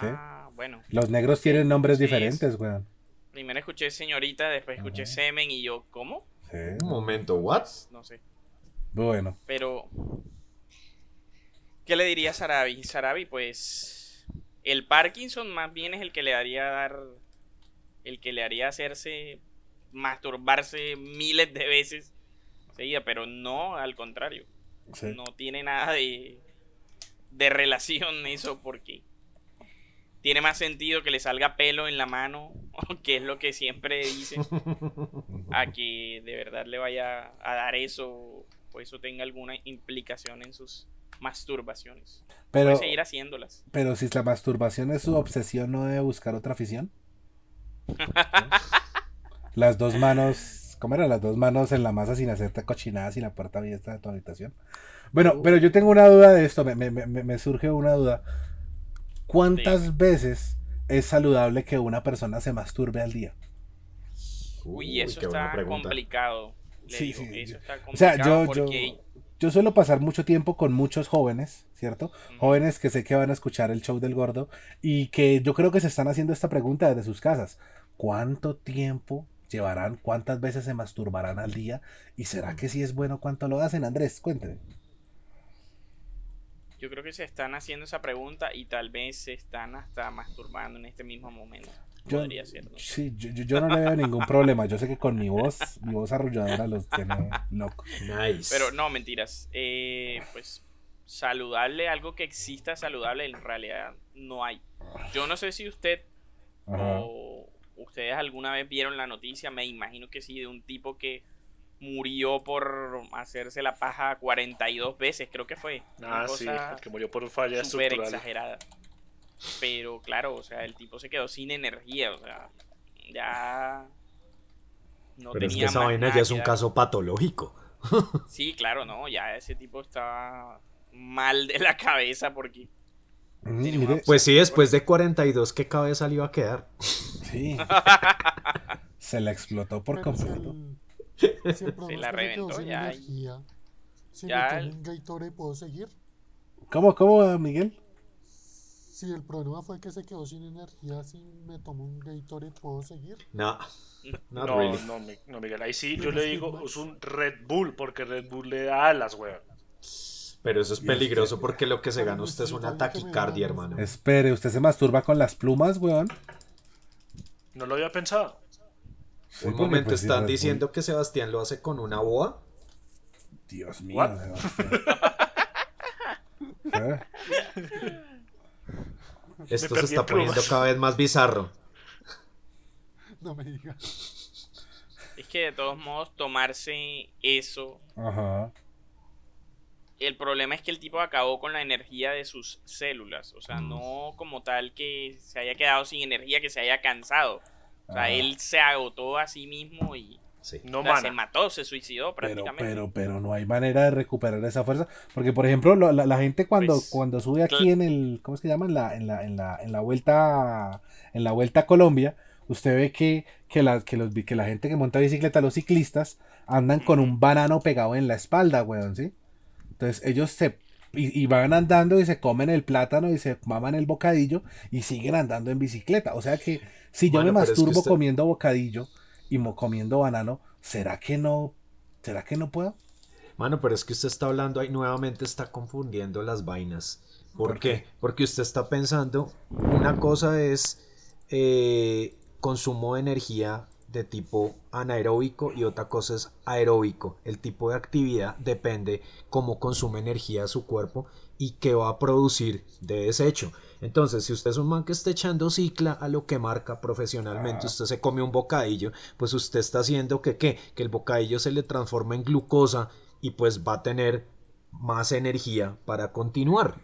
Sí.
Ah, bueno.
Los negros tienen nombres
Sí,
diferentes, weón.
Primero escuché señorita, después escuché semen y yo, ¿cómo?
Sí.
Un momento, ¿what?
No sé.
Bueno,
Pero, ¿qué le diría a Sarabi? Sarabi, pues, el Parkinson más bien es el que le haría dar, el que le haría hacerse, masturbarse miles de veces seguida, pero no al contrario.
sí.
No tiene nada de, de relación eso porque tiene más sentido que le salga pelo en la mano, que es lo que siempre dice, a que de verdad le vaya a dar eso o eso tenga alguna implicación en sus masturbaciones.
pero,
Puede seguir haciéndolas.
pero si la masturbación es su obsesión, ¿no debe buscar otra afición? Las dos manos, ¿cómo era? Las dos manos en la masa sin hacerte cochinadas y la puerta abierta de tu habitación. Bueno, pero yo tengo una duda de esto, me, me- me- me surge una duda. ¿Cuántas veces es saludable que una persona se masturbe al día?
Uy, eso está complicado. Le
Sí,
digo,
sí,
eso
yo-
está
O sea,
complicado
yo, yo,
porque
yo suelo pasar mucho tiempo con muchos jóvenes, ¿cierto? Jóvenes que sé que van a escuchar el show del gordo y que yo creo que se están haciendo esta pregunta desde sus casas. ¿Cuánto tiempo llevarán? ¿Cuántas veces se masturbarán al día? ¿Y será que si es bueno cuánto lo hacen? Andrés, cuénteme.
Yo creo que se están haciendo esa pregunta y tal vez se están hasta masturbando en este mismo momento.
Yo,
Podría ser, ¿no?
sí, yo, yo- yo no le veo ningún problema. Yo sé que con mi voz, mi voz arrulladora los tiene locos.
Nice.
Pero no, mentiras. Eh, pues saludable, algo que exista saludable, en realidad no hay. Yo no sé si usted
Ajá.
o ustedes alguna vez vieron la noticia, me imagino que sí, de un tipo que murió por hacerse la paja 42 veces, creo que fue. Una
Ah, sí,
cosa
el que murió por falla
súper exagerada. Pero claro, o sea, el tipo se quedó sin energía, o sea, ya no
Pero es que
tenía
esa
más
vaina ya es un caso patológico.
Sí, claro, no, ya ese tipo estaba mal de la cabeza porque
Mm,
Pues sí, después de 42, ¿qué cabeza le iba a quedar?
sí. Se la explotó por completo.
El, si el problema
la
es que me quedo
reventó,
sin
ya.
energía, si
Ya
me un Gatorade, ¿puedo seguir?
¿Cómo, cómo, Miguel?
Si el problema fue que se quedó sin energía, si me tomo un Gatorade, ¿puedo seguir?
No, not
No,
really.
no, no, Miguel, ahí sí
Pero
yo le digo, es un Red Bull, porque Red Bull le da alas, weón.
Pero eso es peligroso porque lo que se gana usted es una taquicardia, hermano.
Espere, ¿usted se masturba con las plumas, weón?
No lo había pensado.
Sí,
Un momento,
pues, sí,
¿están
Bull-
diciendo que Sebastián lo hace con una boa?
Dios mío,
What?
Sebastián. ¿Eh?
Esto se está
en
poniendo cada vez más bizarro.
No, me diga.
Es que de todos modos tomarse eso,
Ajá.
el problema es que el tipo acabó con la energía de sus células, o sea,
Mm.
no como tal que se haya quedado sin energía, que se haya cansado. O sea,
Ah.
él se agotó a sí mismo y
Sí.
No
o sea, se mató, se suicidó
Pero,
prácticamente.
pero, pero no hay manera de recuperar esa fuerza. Porque, por ejemplo, lo- la, la gente cuando,
Pues,
cuando sube aquí en el, ¿cómo es que se llama? En la, en la, en la, en la vuelta, en la vuelta a Colombia, usted ve que, que, la, que, los, que la gente que monta bicicleta, los ciclistas, andan con un banano pegado en la espalda, weón, ¿sí? Entonces ellos se y, y van andando y se comen el plátano y se maman el bocadillo y siguen andando en bicicleta. O sea que si yo me
pero es que
masturbo
usted-
comiendo bocadillo y mo- comiendo banano, ¿será que no? ¿Será que no puedo?
Mano, pero es que usted está hablando ahí, nuevamente está confundiendo las vainas. ¿Por,
¿Por
qué?
qué?
Porque usted está pensando, una cosa es eh, consumo de energía de tipo anaeróbico y otra cosa es aeróbico. El tipo de actividad depende cómo consume energía su cuerpo y qué va a producir de desecho. Entonces, si usted es un man que está echando cicla a lo que marca profesionalmente,
Ah.
usted se come un bocadillo, pues usted está haciendo que qué? Que el bocadillo se le transforme en glucosa y pues va a tener más energía para continuar.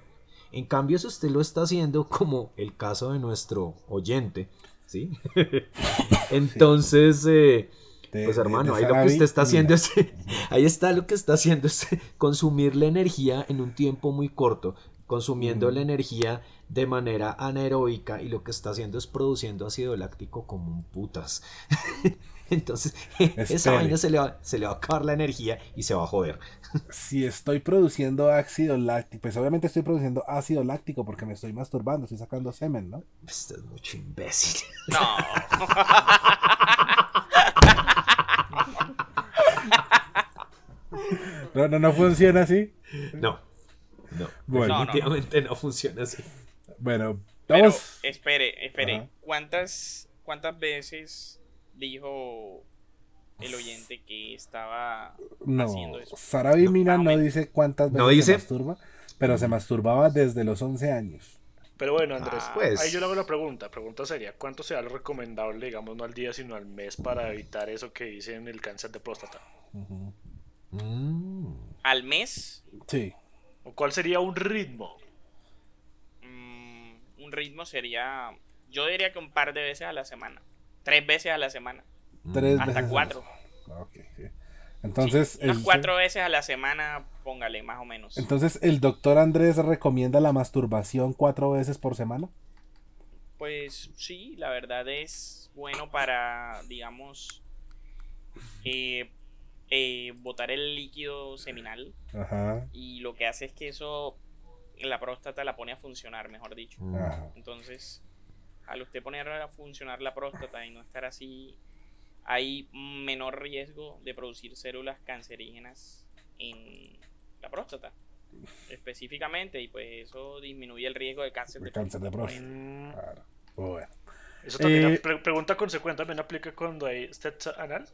En cambio, si usted lo está haciendo como el caso de nuestro oyente, ¿sí? Entonces, eh,
De-
pues hermano,
de
ahí lo que usted está haciendo
mira.
es, ahí está lo que está haciendo es consumir la energía en un tiempo muy corto, consumiendo
Mm.
la energía de manera anaeróbica y lo que está haciendo es produciendo ácido láctico como un putas. Entonces, esa
Espere.
vaina se le, va, se le va a acabar la energía y se va a joder.
Si estoy produciendo ácido láctico, pues obviamente estoy produciendo ácido láctico porque me estoy masturbando, estoy sacando semen, ¿no?
Este es mucho imbécil.
No.
No, no, no funciona así.
No, no,
Bueno.
No, no, no.
definitivamente no funciona así.
Bueno,
Pero,
vamos.
espere, espere.
Ajá.
¿Cuántas, ¿Cuántas veces dijo el oyente que estaba
No,
haciendo eso?
Sarabi
No,
Mina
o
no dice cuántas veces
¿No
se masturba, pero se masturbaba desde los 11 años.
Pero bueno, Andrés,
Ah,
pues.
ahí yo le hago la pregunta. Pregunta sería, ¿cuánto será lo recomendable, digamos, no al día, sino al mes para evitar eso que dicen el cáncer de próstata?
Mm.
al mes?
Sí.
¿O cuál sería un ritmo?
mm, un ritmo sería, yo diría que un par de veces a la semana. Tres veces a la semana.
Tres
Hasta
veces.
cuatro.
Ok, sí. Entonces,
Sí, unas
el,
cuatro veces a la semana, póngale, más o menos.
entonces, ¿el doctor Andrés recomienda la masturbación cuatro veces por semana?
Pues sí, la verdad es bueno para, digamos, eh, eh, botar el líquido seminal
Ajá.
y lo que hace es que eso la próstata la pone a funcionar, mejor dicho.
Mm.
Ajá.
Entonces, al usted poner a funcionar la próstata y no estar así, hay menor riesgo de producir células cancerígenas en la próstata específicamente y pues eso disminuye el riesgo de cáncer
De
de
cáncer de próstata.
Mm,
Claro. Bueno.
Eso también,
Eh,
pre- pregunta consecuente, también aplica cuando hay sexo anal.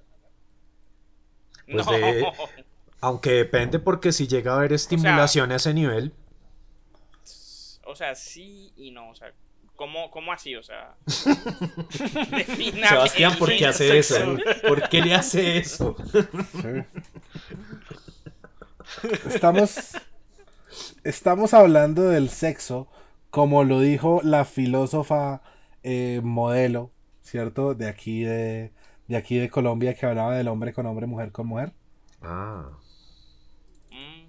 Pues
no,
de- Aunque depende porque si llega a haber estimulación a ese nivel,
o sea, sí y no, o sea, ¿cómo, cómo así? O sea,
Sebastián, ¿por qué hace eso? ¿Por qué le hace eso?
Sí. Estamos, estamos hablando del sexo, como lo dijo la filósofa eh, modelo, ¿cierto? De aquí de, de aquí de Colombia, que hablaba del hombre con hombre, mujer con mujer.
Ah,
Mm,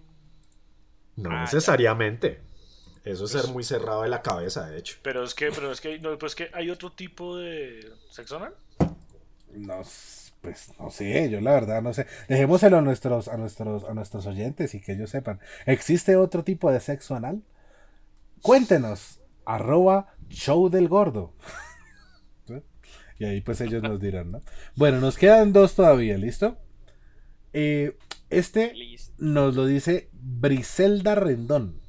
no
Ah, ya.
necesariamente. Eso es ser muy cerrado de la cabeza, de hecho.
Pero es que, pero es que, no, pues que hay otro tipo de sexo anal.
No, pues no sé, yo la verdad no sé. Dejémoselo a nuestros, a nuestros, a nuestros oyentes y que ellos sepan. ¿Existe otro tipo de sexo anal? Cuéntenos. Arroba show del gordo. Y ahí pues ellos nos dirán, ¿no? Bueno, nos quedan dos todavía, ¿listo? Eh, este nos lo dice Briselda Rendón,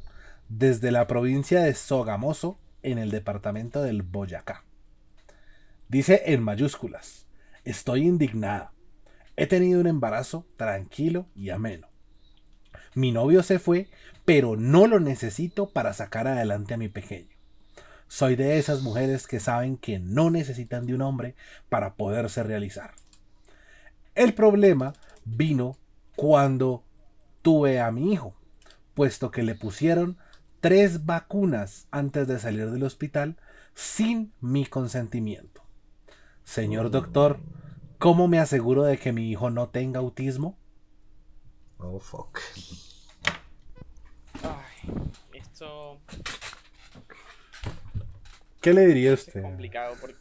desde la provincia de Sogamoso, en el departamento del Boyacá. Dice en mayúsculas, estoy indignada. He tenido un embarazo tranquilo y ameno. Mi novio se fue, pero no lo necesito para sacar adelante a mi pequeño. Soy de esas mujeres que saben que no necesitan de un hombre para poderse realizar. El problema vino cuando tuve a mi hijo, puesto que le pusieron tres vacunas antes de salir del hospital sin mi consentimiento. Señor doctor, ¿cómo me aseguro de que mi hijo no tenga autismo?
Oh, fuck.
Ay, esto
¿Qué le diría
es
usted?
complicado porque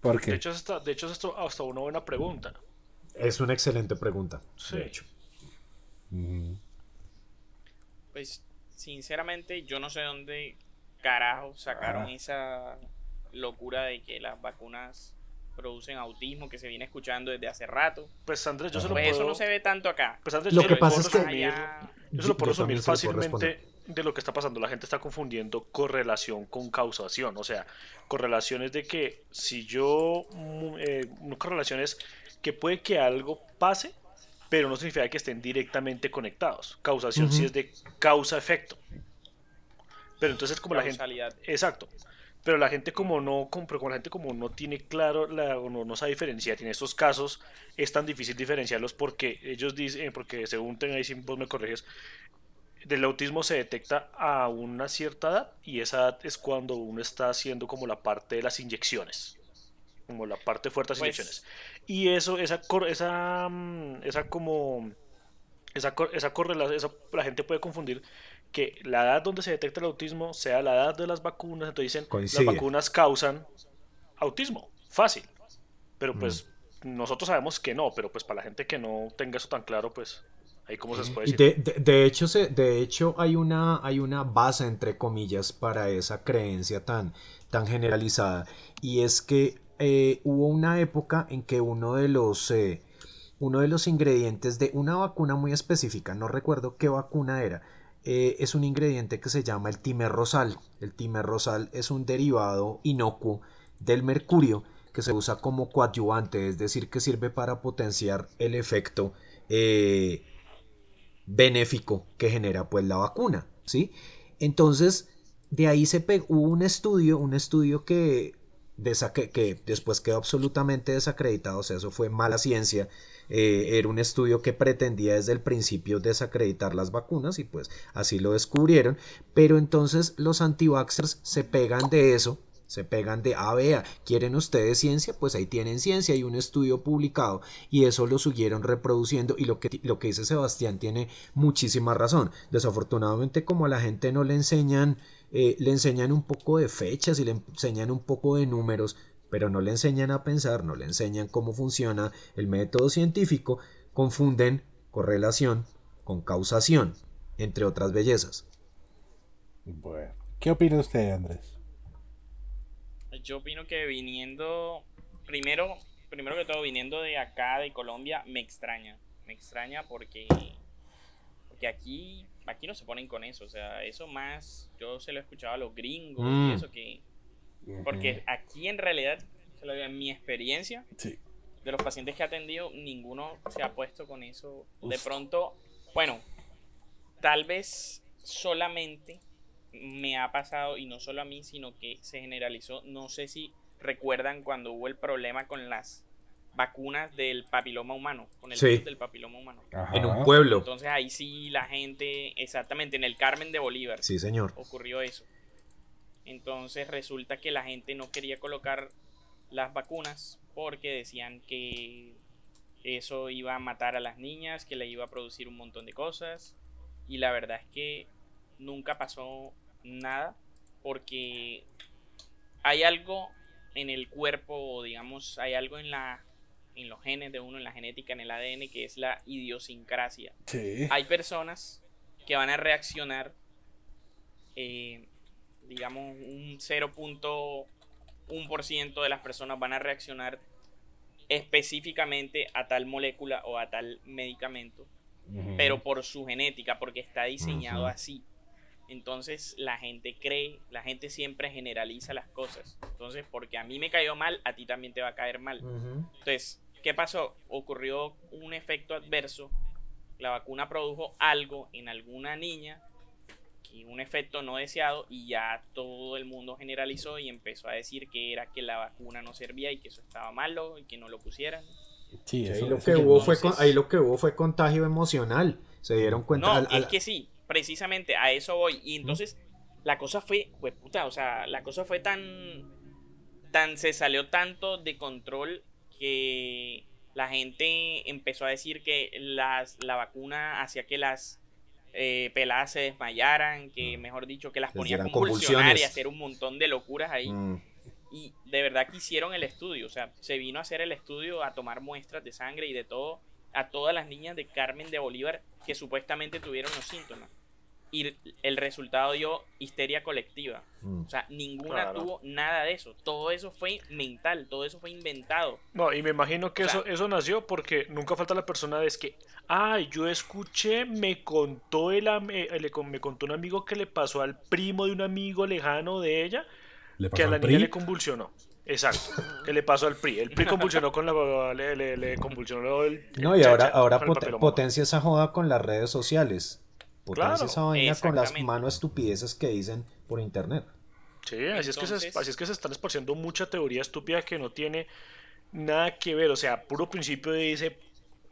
¿Por
De hecho, es hasta, de hecho es hasta, hasta una buena pregunta.
Es una excelente pregunta.
Sí.
De hecho.
Pues, sinceramente, yo no sé dónde carajo sacaron
Ah.
esa locura de que las vacunas producen autismo que se viene escuchando desde hace rato.
Pues Andrés, yo se lo
Pues eso
puedo...
no se ve tanto acá.
Pues Andrés,
Lo
yo
que pasa es que-
resumir-
Allá-
Yo se lo puedo resumir fácilmente de lo que está pasando. La gente está confundiendo correlación con causación. O sea, correlación es de que si yo. mm, Eh, una correlación es que puede que algo pase, pero no significa que estén directamente conectados. Causación sí es de causa-efecto. Pero entonces, como la gente. Exacto. Pero la gente como no, como, pero como la gente como no tiene claro la, o no, no sabe diferenciar, y en estos casos es tan difícil diferenciarlos porque ellos dicen, porque según tenga ahí si vos me corriges, del autismo se detecta a una cierta edad y esa edad es cuando uno está haciendo como la parte de las inyecciones, como la parte fuerte de las
Pues-
inyecciones. Y eso, esa, cor- esa, mm, esa como, esa, esa correlación, esa- la gente puede confundir que la edad donde se detecta el autismo sea la edad de las vacunas, entonces dicen
Coincide.
las vacunas causan autismo, fácil. Pero
Mm.
pues nosotros sabemos que no, pero pues para la gente que no tenga eso tan claro, pues ahí cómo se les puede decir.
de, de- de hecho, se, de hecho hay, una, hay una base, entre comillas, para esa creencia tan, tan generalizada. Y es que eh, hubo una época en que uno de los, eh, uno de los ingredientes de una vacuna muy específica, no recuerdo qué vacuna era, eh, es un ingrediente que se llama el timerrosal. El timerrosal es un derivado inocuo del mercurio que se usa como coadyuvante, es decir, que sirve para potenciar el efecto benéfico que genera pues la vacuna, ¿sí? Entonces, de ahí se pegó hubo un estudio, un estudio que, que, que después quedó absolutamente desacreditado, o sea, eso fue mala ciencia, eh, era un estudio que pretendía desde el principio desacreditar las vacunas y pues así lo descubrieron, pero entonces los antivaxxers se pegan de eso, se pegan de, ah, vea, ¿quieren ustedes ciencia? Pues ahí tienen ciencia y un estudio publicado y eso lo siguieron reproduciendo y lo que, lo que dice Sebastián tiene muchísima razón. Desafortunadamente como a la gente no le enseñan, eh, le enseñan un poco de fechas y le enseñan un poco de números, pero no le enseñan a pensar, no le enseñan cómo funciona el método científico, confunden correlación con causación, entre otras bellezas.
Bueno, ¿qué opina usted, Andrés?
Yo opino que viniendo, primero, primero que todo, viniendo de acá, de Colombia, me extraña. Me extraña porque, porque aquí, aquí no se ponen con eso. O sea, eso más, yo se lo he escuchado a los gringos
Mm.
y eso que... Porque aquí en realidad, se lo digo, en mi experiencia,
Sí.
de los pacientes que he atendido, ninguno se ha puesto con eso. De pronto, bueno, tal vez solamente me ha pasado, y no solo a mí, sino que se generalizó, no sé si recuerdan cuando hubo el problema con las vacunas del papiloma humano, con el
Sí.
virus del papiloma humano.
Ajá.
En un pueblo.
Entonces ahí sí la gente, exactamente, en el Carmen de Bolívar
Sí, señor.
ocurrió eso. Entonces resulta que la gente no quería colocar las vacunas porque decían que eso iba a matar a las niñas, que le iba a producir un montón de cosas. Y la verdad es que nunca pasó nada porque hay algo en el cuerpo, o digamos, hay algo en la en los genes de uno, en la genética, en el ADN, que es la idiosincrasia
Sí.
hay personas que van a reaccionar, eh, digamos, un 0.1% de las personas van a reaccionar específicamente a tal molécula o a tal medicamento, pero por su genética, porque está diseñado así. Entonces la gente cree, la gente siempre generaliza las cosas. Entonces, porque a mí me cayó mal, a ti también te va a caer mal. Entonces, ¿qué pasó? Ocurrió un efecto adverso. La vacuna produjo algo en alguna niña que un efecto no deseado y ya todo el mundo generalizó y empezó a decir que era que la vacuna no servía y que eso estaba malo y que no lo pusieran.
Sí,
ahí, lo que hubo fue, ahí lo que hubo fue contagio emocional. Se dieron cuenta.
No,
al- al-
es que sí, precisamente a eso voy. Y entonces la cosa fue, puta, o sea, la cosa fue tan, tan, se salió tanto de control que la gente empezó a decir que las, la vacuna hacía que las eh, peladas se desmayaran, que mejor dicho, que las
Les
ponía a convulsionar y hacer un montón de locuras ahí.
Mm,
Y de verdad que hicieron el estudio, o sea, se vino a hacer el estudio, a tomar muestras de sangre y de todo, a todas las niñas de Carmen de Bolívar que supuestamente tuvieron los síntomas. Y el resultado dio histeria colectiva.
mm.
O sea, ninguna
Claro.
tuvo nada de eso. Todo eso fue mental, todo eso fue inventado.
No, y me imagino que
O sea-
eso, eso nació porque nunca falta la persona de es que, ay, yo escuché, me contó el, am- eh, le con- me contó un amigo que le pasó al primo de un amigo lejano de ella,
¿Le
que a la niña
PRI?
le convulsionó. Exacto, que le pasó al PRI. El PRI convulsionó con la le, le- le convulsionó el
No, y
el
ahora, ahora
el
pot- potencia esa joda con las redes sociales. Potencia
Claro.
esa vaina con las manos estupideces que dicen por internet.
Sí, así es, que se, así es que se están esparciendo mucha teoría estúpida que no tiene nada que ver. O sea, puro principio dice,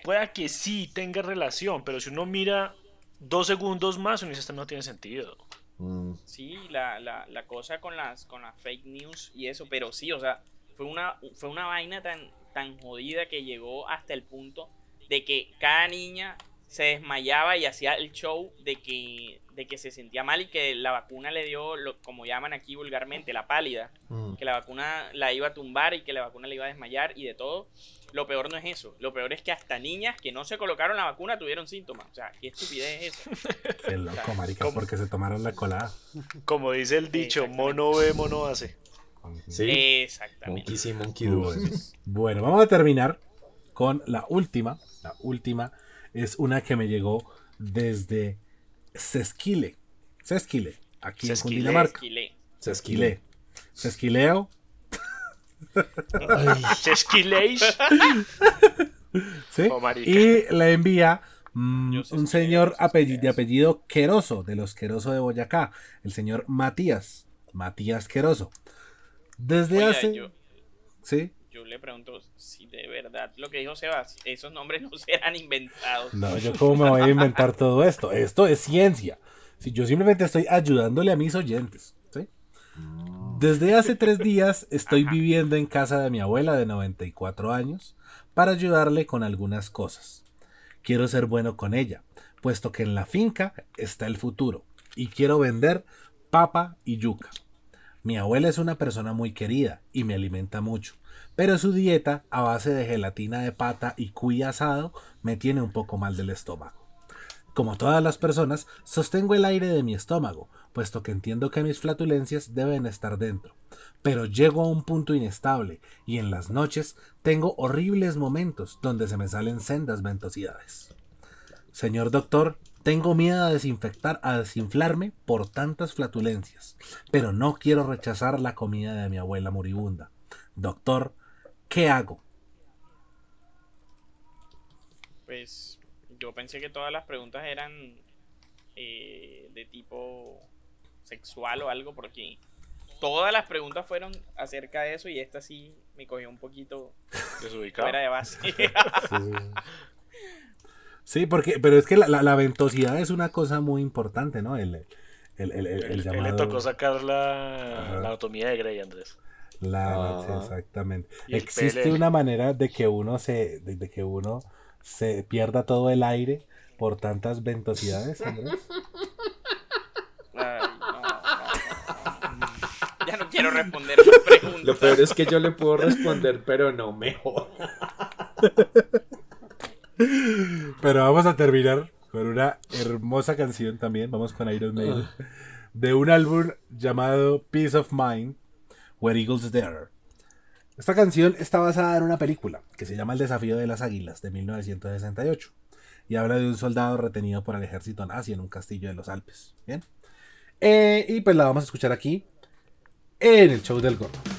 pueda que sí tenga relación, pero si uno mira dos segundos más, uno dice, esto no tiene sentido.
Mm,
Sí, la, la, la cosa con las, con las fake news y eso, pero sí, o sea, fue una, fue una vaina tan, tan jodida que llegó hasta el punto de que cada niña se desmayaba y hacía el show de que, de que se sentía mal y que la vacuna le dio, lo, como llaman aquí vulgarmente, la pálida,
mm.
que la vacuna la iba a tumbar y que la vacuna le iba a desmayar y de todo. Lo peor no es eso, lo peor es que hasta niñas que no se colocaron la vacuna tuvieron síntomas. O sea, qué estupidez es eso.
Qué loco, marica,
¿Cómo?
porque se tomaron la colada.
Como dice el dicho, mono ve, mono hace.
Sí.
Exactamente.
Monkey sí, monkey do.
Bueno, vamos a terminar con la última. La última es una que me llegó desde Sesquile. Sesquile, aquí en
Sesquile.
Cundinamarca.
Esquilé.
Sesquile. Sesquileo.
Chesquileish.
¿sí?
Oh,
y la envía mm, un señor apellido, de apellido Queroso, de los Queroso de Boyacá, el señor Matías, Matías Queroso. Desde hace...
yo,
¿Sí?
Yo le pregunto si de verdad lo que dijo Sebas, esos nombres no serán inventados.
No, yo cómo me voy a inventar todo esto. Esto es ciencia. Si yo simplemente estoy ayudándole a mis oyentes. ¿sí? Desde hace tres días estoy viviendo en casa de mi abuela de 94 años para ayudarle con algunas cosas. Quiero ser bueno con ella, puesto que en la finca está el futuro y quiero vender papa y yuca. Mi abuela es una persona muy querida y me alimenta mucho, pero su dieta a base de gelatina de pata y cuy asado me tiene un poco mal del estómago. Como todas las personas, sostengo el aire de mi estómago, puesto que entiendo que mis flatulencias deben estar dentro. Pero llego a un punto inestable y en las noches tengo horribles momentos donde se me salen sendas ventosidades. Señor doctor, tengo miedo a desinfectar, a desinflarme por tantas flatulencias, pero no quiero rechazar la comida de mi abuela moribunda. Doctor, ¿qué hago?
Pues yo pensé que todas las preguntas eran eh, de tipo sexual o algo, porque todas las preguntas fueron acerca de eso y esta sí me cogió un poquito
Desubicado.
fuera de base.
Sí, porque, pero es que la, la- la ventosidad es una cosa muy importante, ¿no? El, el, el, el- el
Él- él
llamado...
le tocó sacar la, la anatomía de Grey, Andrés.
La,
Ajá.
exactamente. Existe
PLL.
una manera de que uno se, de, de que uno se pierda todo el aire por tantas ventosidades, Andrés.
Ay, no, no, no. Ya no quiero responder más preguntas.
Lo peor es que yo le puedo responder, pero no mejor.
Pero vamos a terminar con una hermosa canción también. Vamos con Iron Maiden. De un álbum llamado Peace of Mind, Where Eagles Dare. Esta canción está basada en una película que se llama El desafío de las águilas de 1968 y habla de un soldado retenido por el ejército nazi en un castillo de los Alpes. Bien. Eh, y pues la vamos a escuchar aquí en el show del gordo.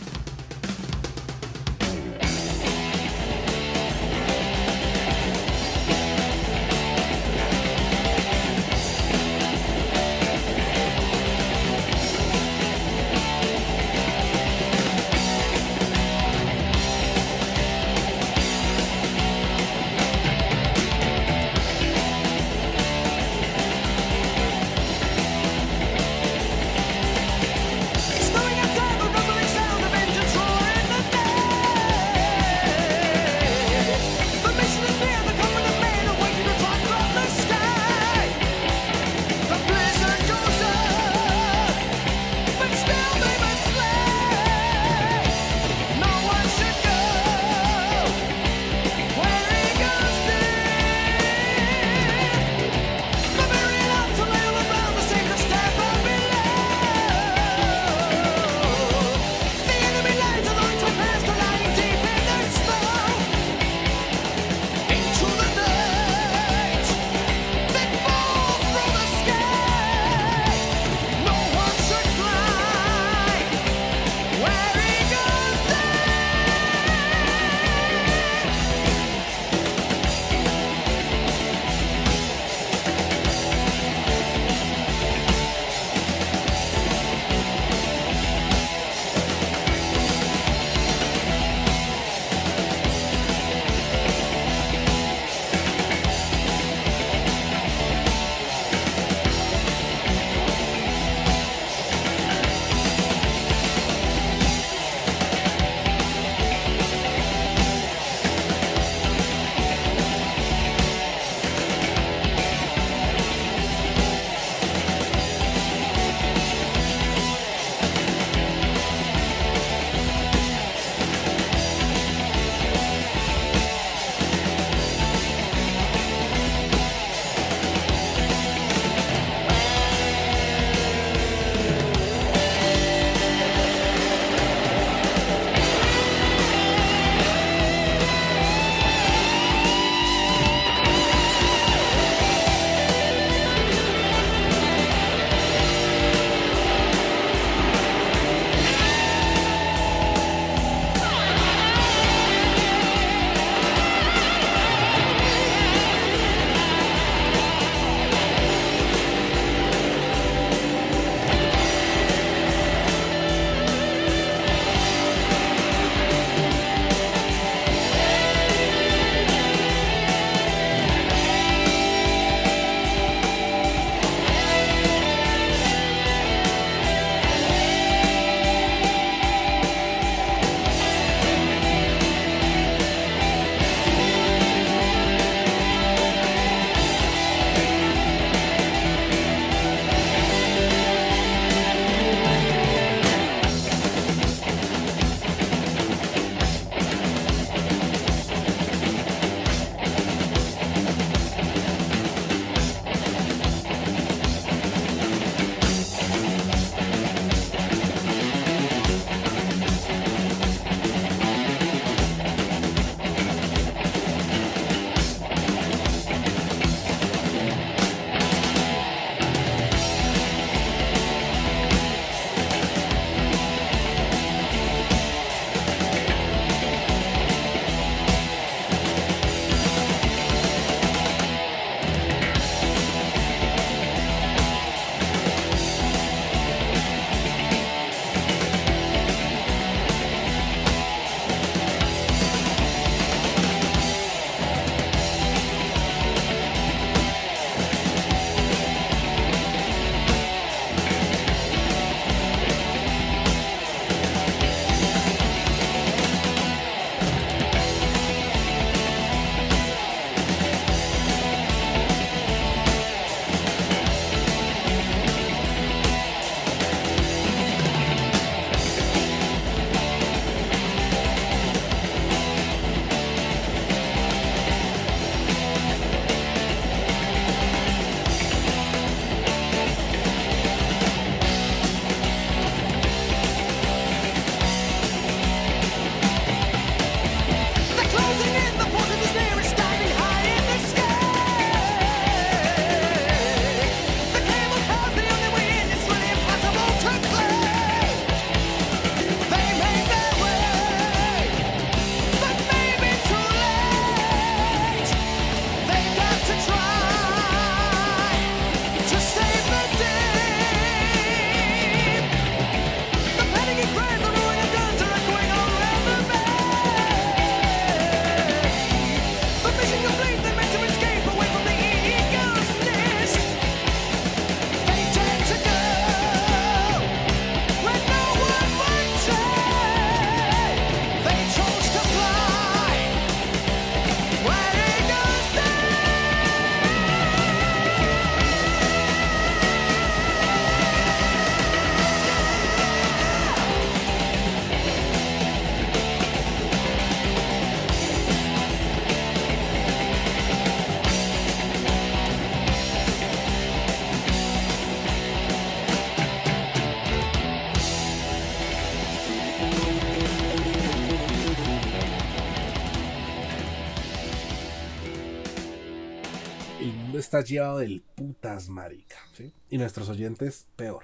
Está llevado del putas, marica. ¿sí? Y nuestros oyentes, peor.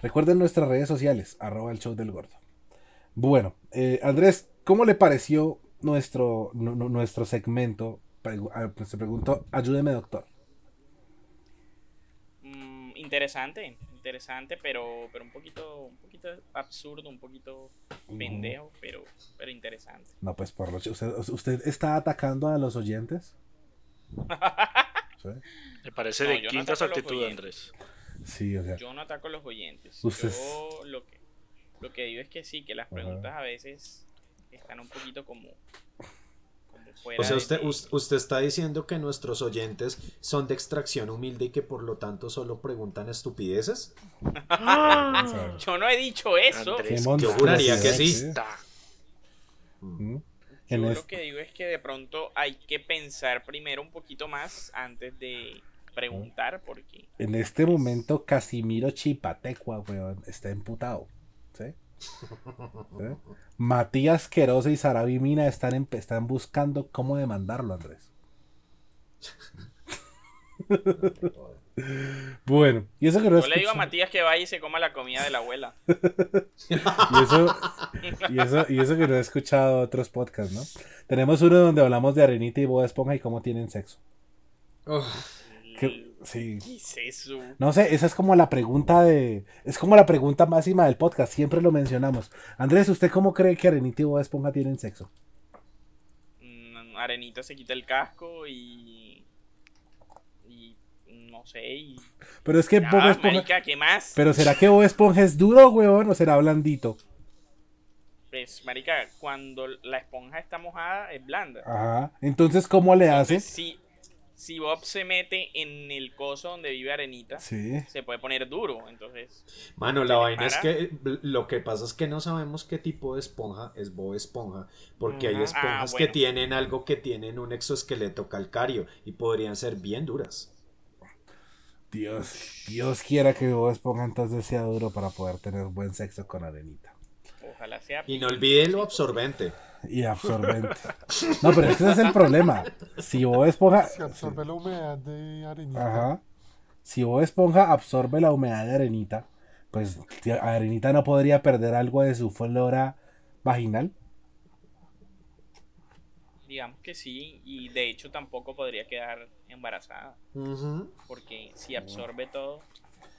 Recuerden nuestras redes sociales, arroba el show del gordo. Bueno, eh, Andrés, ¿cómo le pareció nuestro, nu- nu- nuestro segmento? Ah, pues, se preguntó, ayúdeme doctor.
Mm, interesante, interesante, pero, pero un poquito, un poquito absurdo, un poquito pendejo, pero, pero interesante.
No, pues por lo ¿usted, ¿Usted está atacando a los oyentes? ¿Sí?
Me parece
No,
de
yo no
actitud. Andrés.
Sí, o sea.
Yo no ataco a los oyentes.
Usted
Yo lo que, lo que digo es que sí, que las preguntas a veces están un poquito como, como fuera
O sea, usted, usted está diciendo que nuestros oyentes son de extracción humilde y que por lo tanto solo preguntan estupideces.
Yo no he dicho eso.
Andrés,
yo juraría que sí.
¿Mm?
Yo
En
lo
es-
que digo es que de pronto hay que pensar primero un poquito más antes de preguntar, porque
En este momento, Casimiro Chipatecua, weón, está emputado. ¿sí? ¿Sí? Matías Querosa y Sarabi Mina están, en- están buscando cómo demandarlo, Andrés. bueno, y eso que no
yo le digo a Matías que vaya y se coma la comida de la abuela.
y eso, y, eso, y eso que no he escuchado otros podcasts, ¿no? Tenemos uno donde hablamos de Arenita y Bob Esponja y cómo tienen sexo. Que- sí.
¿Qué es eso?
No sé, esa es como la pregunta de. Es como la pregunta máxima del podcast, siempre lo mencionamos. Andrés, ¿usted cómo cree que Arenita y Bob Esponja tienen sexo?
Mm, Arenita se quita el casco. Y. No sé. Y.
Pero es que
Ya,
Bob Esponja.
marica, ¿qué más?
Pero ¿será que Bob Esponja es duro, weón, o será blandito?
Pues, marica, cuando la esponja está mojada, es blanda.
Ajá. Entonces, ¿cómo le hace?
Entonces, si, si Bob se mete en el coso donde vive Arenita,
Sí.
se puede poner duro. Entonces,
Mano,
¿Se
la vaina es que lo que pasa es que no sabemos qué tipo de esponja es Bob Esponja, porque hay esponjas
Ah,
que tienen algo que tienen un exoesqueleto calcáreo y podrían ser bien duras.
Dios, Dios quiera que Bob Esponja entonces sea duro para poder tener buen sexo con Arenita.
ojalá sea.
Y no olvide lo absorbente.
Y absorbente. No, pero ese es el problema. Si Bob Esponja.
Se absorbe la humedad de arenita.
Ajá. Si Bob Esponja absorbe la humedad de Arenita, pues si Arenita no podría perder algo de su flora vaginal.
Digamos que sí, y de hecho tampoco podría quedar embarazada, porque si absorbe todo,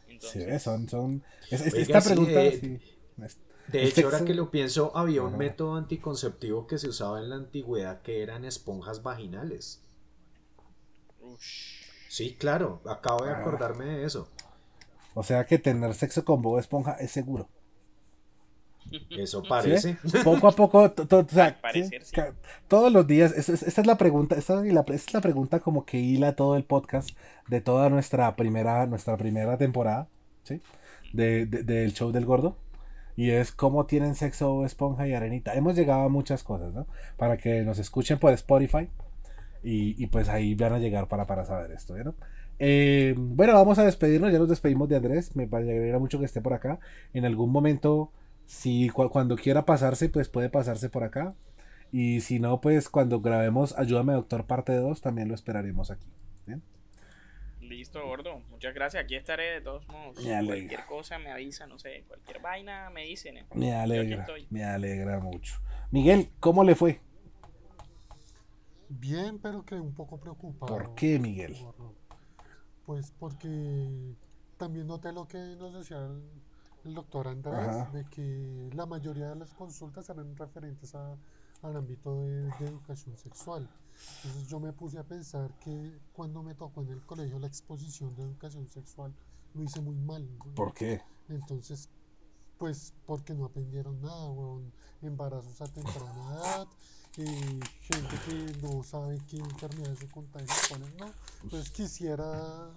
Sí,
entonces
son, son. es- esta
sí,
pregunta.
eh,
sí, es-
De hecho, ahora
sexo-
que lo pienso, había un método anticonceptivo que se usaba en la antigüedad que eran esponjas vaginales.
ush,
Sí, claro, acabo de
Ah.
acordarme de eso.
o sea que tener sexo con Bob Esponja es seguro.
Eso
¿sí?
parece.
Poco a poco, to- to- o sea,
Al parecer,
sí,
sí.
ca- todos los días, esa, es- la pregunta, esa es la, es la pregunta como que hila todo el podcast de toda nuestra primera, nuestra primera temporada, ¿sí? De, de- del show del gordo. Y es cómo tienen sexo Esponja y Arenita. Hemos llegado a muchas cosas, ¿no? Para que nos escuchen por Spotify. Y, y pues ahí van a llegar para, para saber esto, ¿no? Eh, bueno, vamos a despedirnos. Ya nos despedimos de Andrés. Me alegra mucho que esté por acá. En algún momento, si cu- cuando quiera pasarse, pues puede pasarse por acá. Y si no, pues cuando grabemos Ayúdame Doctor parte 2, también lo esperaremos aquí. ¿bien?
listo, gordo, muchas gracias, aquí estaré de todos modos.
Me alegra.
Cualquier cosa me avisa, no sé, cualquier vaina me dicen. ¿eh?
Me alegra, me alegra mucho. Miguel, ¿cómo le fue?
Bien, pero que un poco preocupado.
¿Por qué, Miguel?
Pues porque también noté lo que nos decía el, el doctor Andrés, de que la mayoría de las consultas eran referentes a- al ámbito de, de educación sexual. Entonces yo me puse a pensar que cuando me tocó en el colegio la exposición de educación sexual, lo hice muy mal. ¿no?
¿Por qué?
Entonces, pues porque no aprendieron nada, weón. Embarazos a temprana edad, eh, gente que no sabe qué enfermedades se contagian, cuáles no. Entonces quisiera,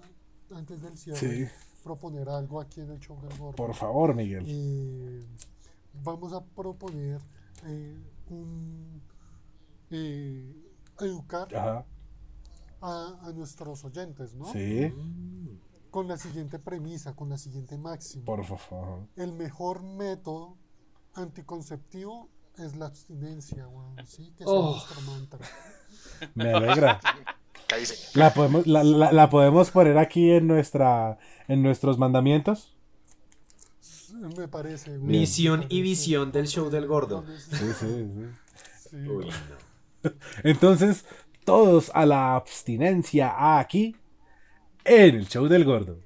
antes del cierre,
Sí,
proponer algo aquí en el show del gordo.
por favor, Miguel.
Eh, vamos a proponer eh, un eh, educar a, a nuestros oyentes, ¿no?
sí,
Con la siguiente premisa, con la siguiente máxima.
por favor.
el mejor método anticonceptivo es la abstinencia, weón, ¿sí? Que sea
Oh.
nuestro mantra.
Me alegra.
Acá dice.
La podemos, la, la- la podemos poner aquí en nuestra en nuestros mandamientos.
Me parece.
Misión
me
y visión del show del gordo.
Sí,
Sí, sí, sí.
sí,
Uy,
güey.
no.
Entonces, todos a la abstinencia aquí en el show del gordo.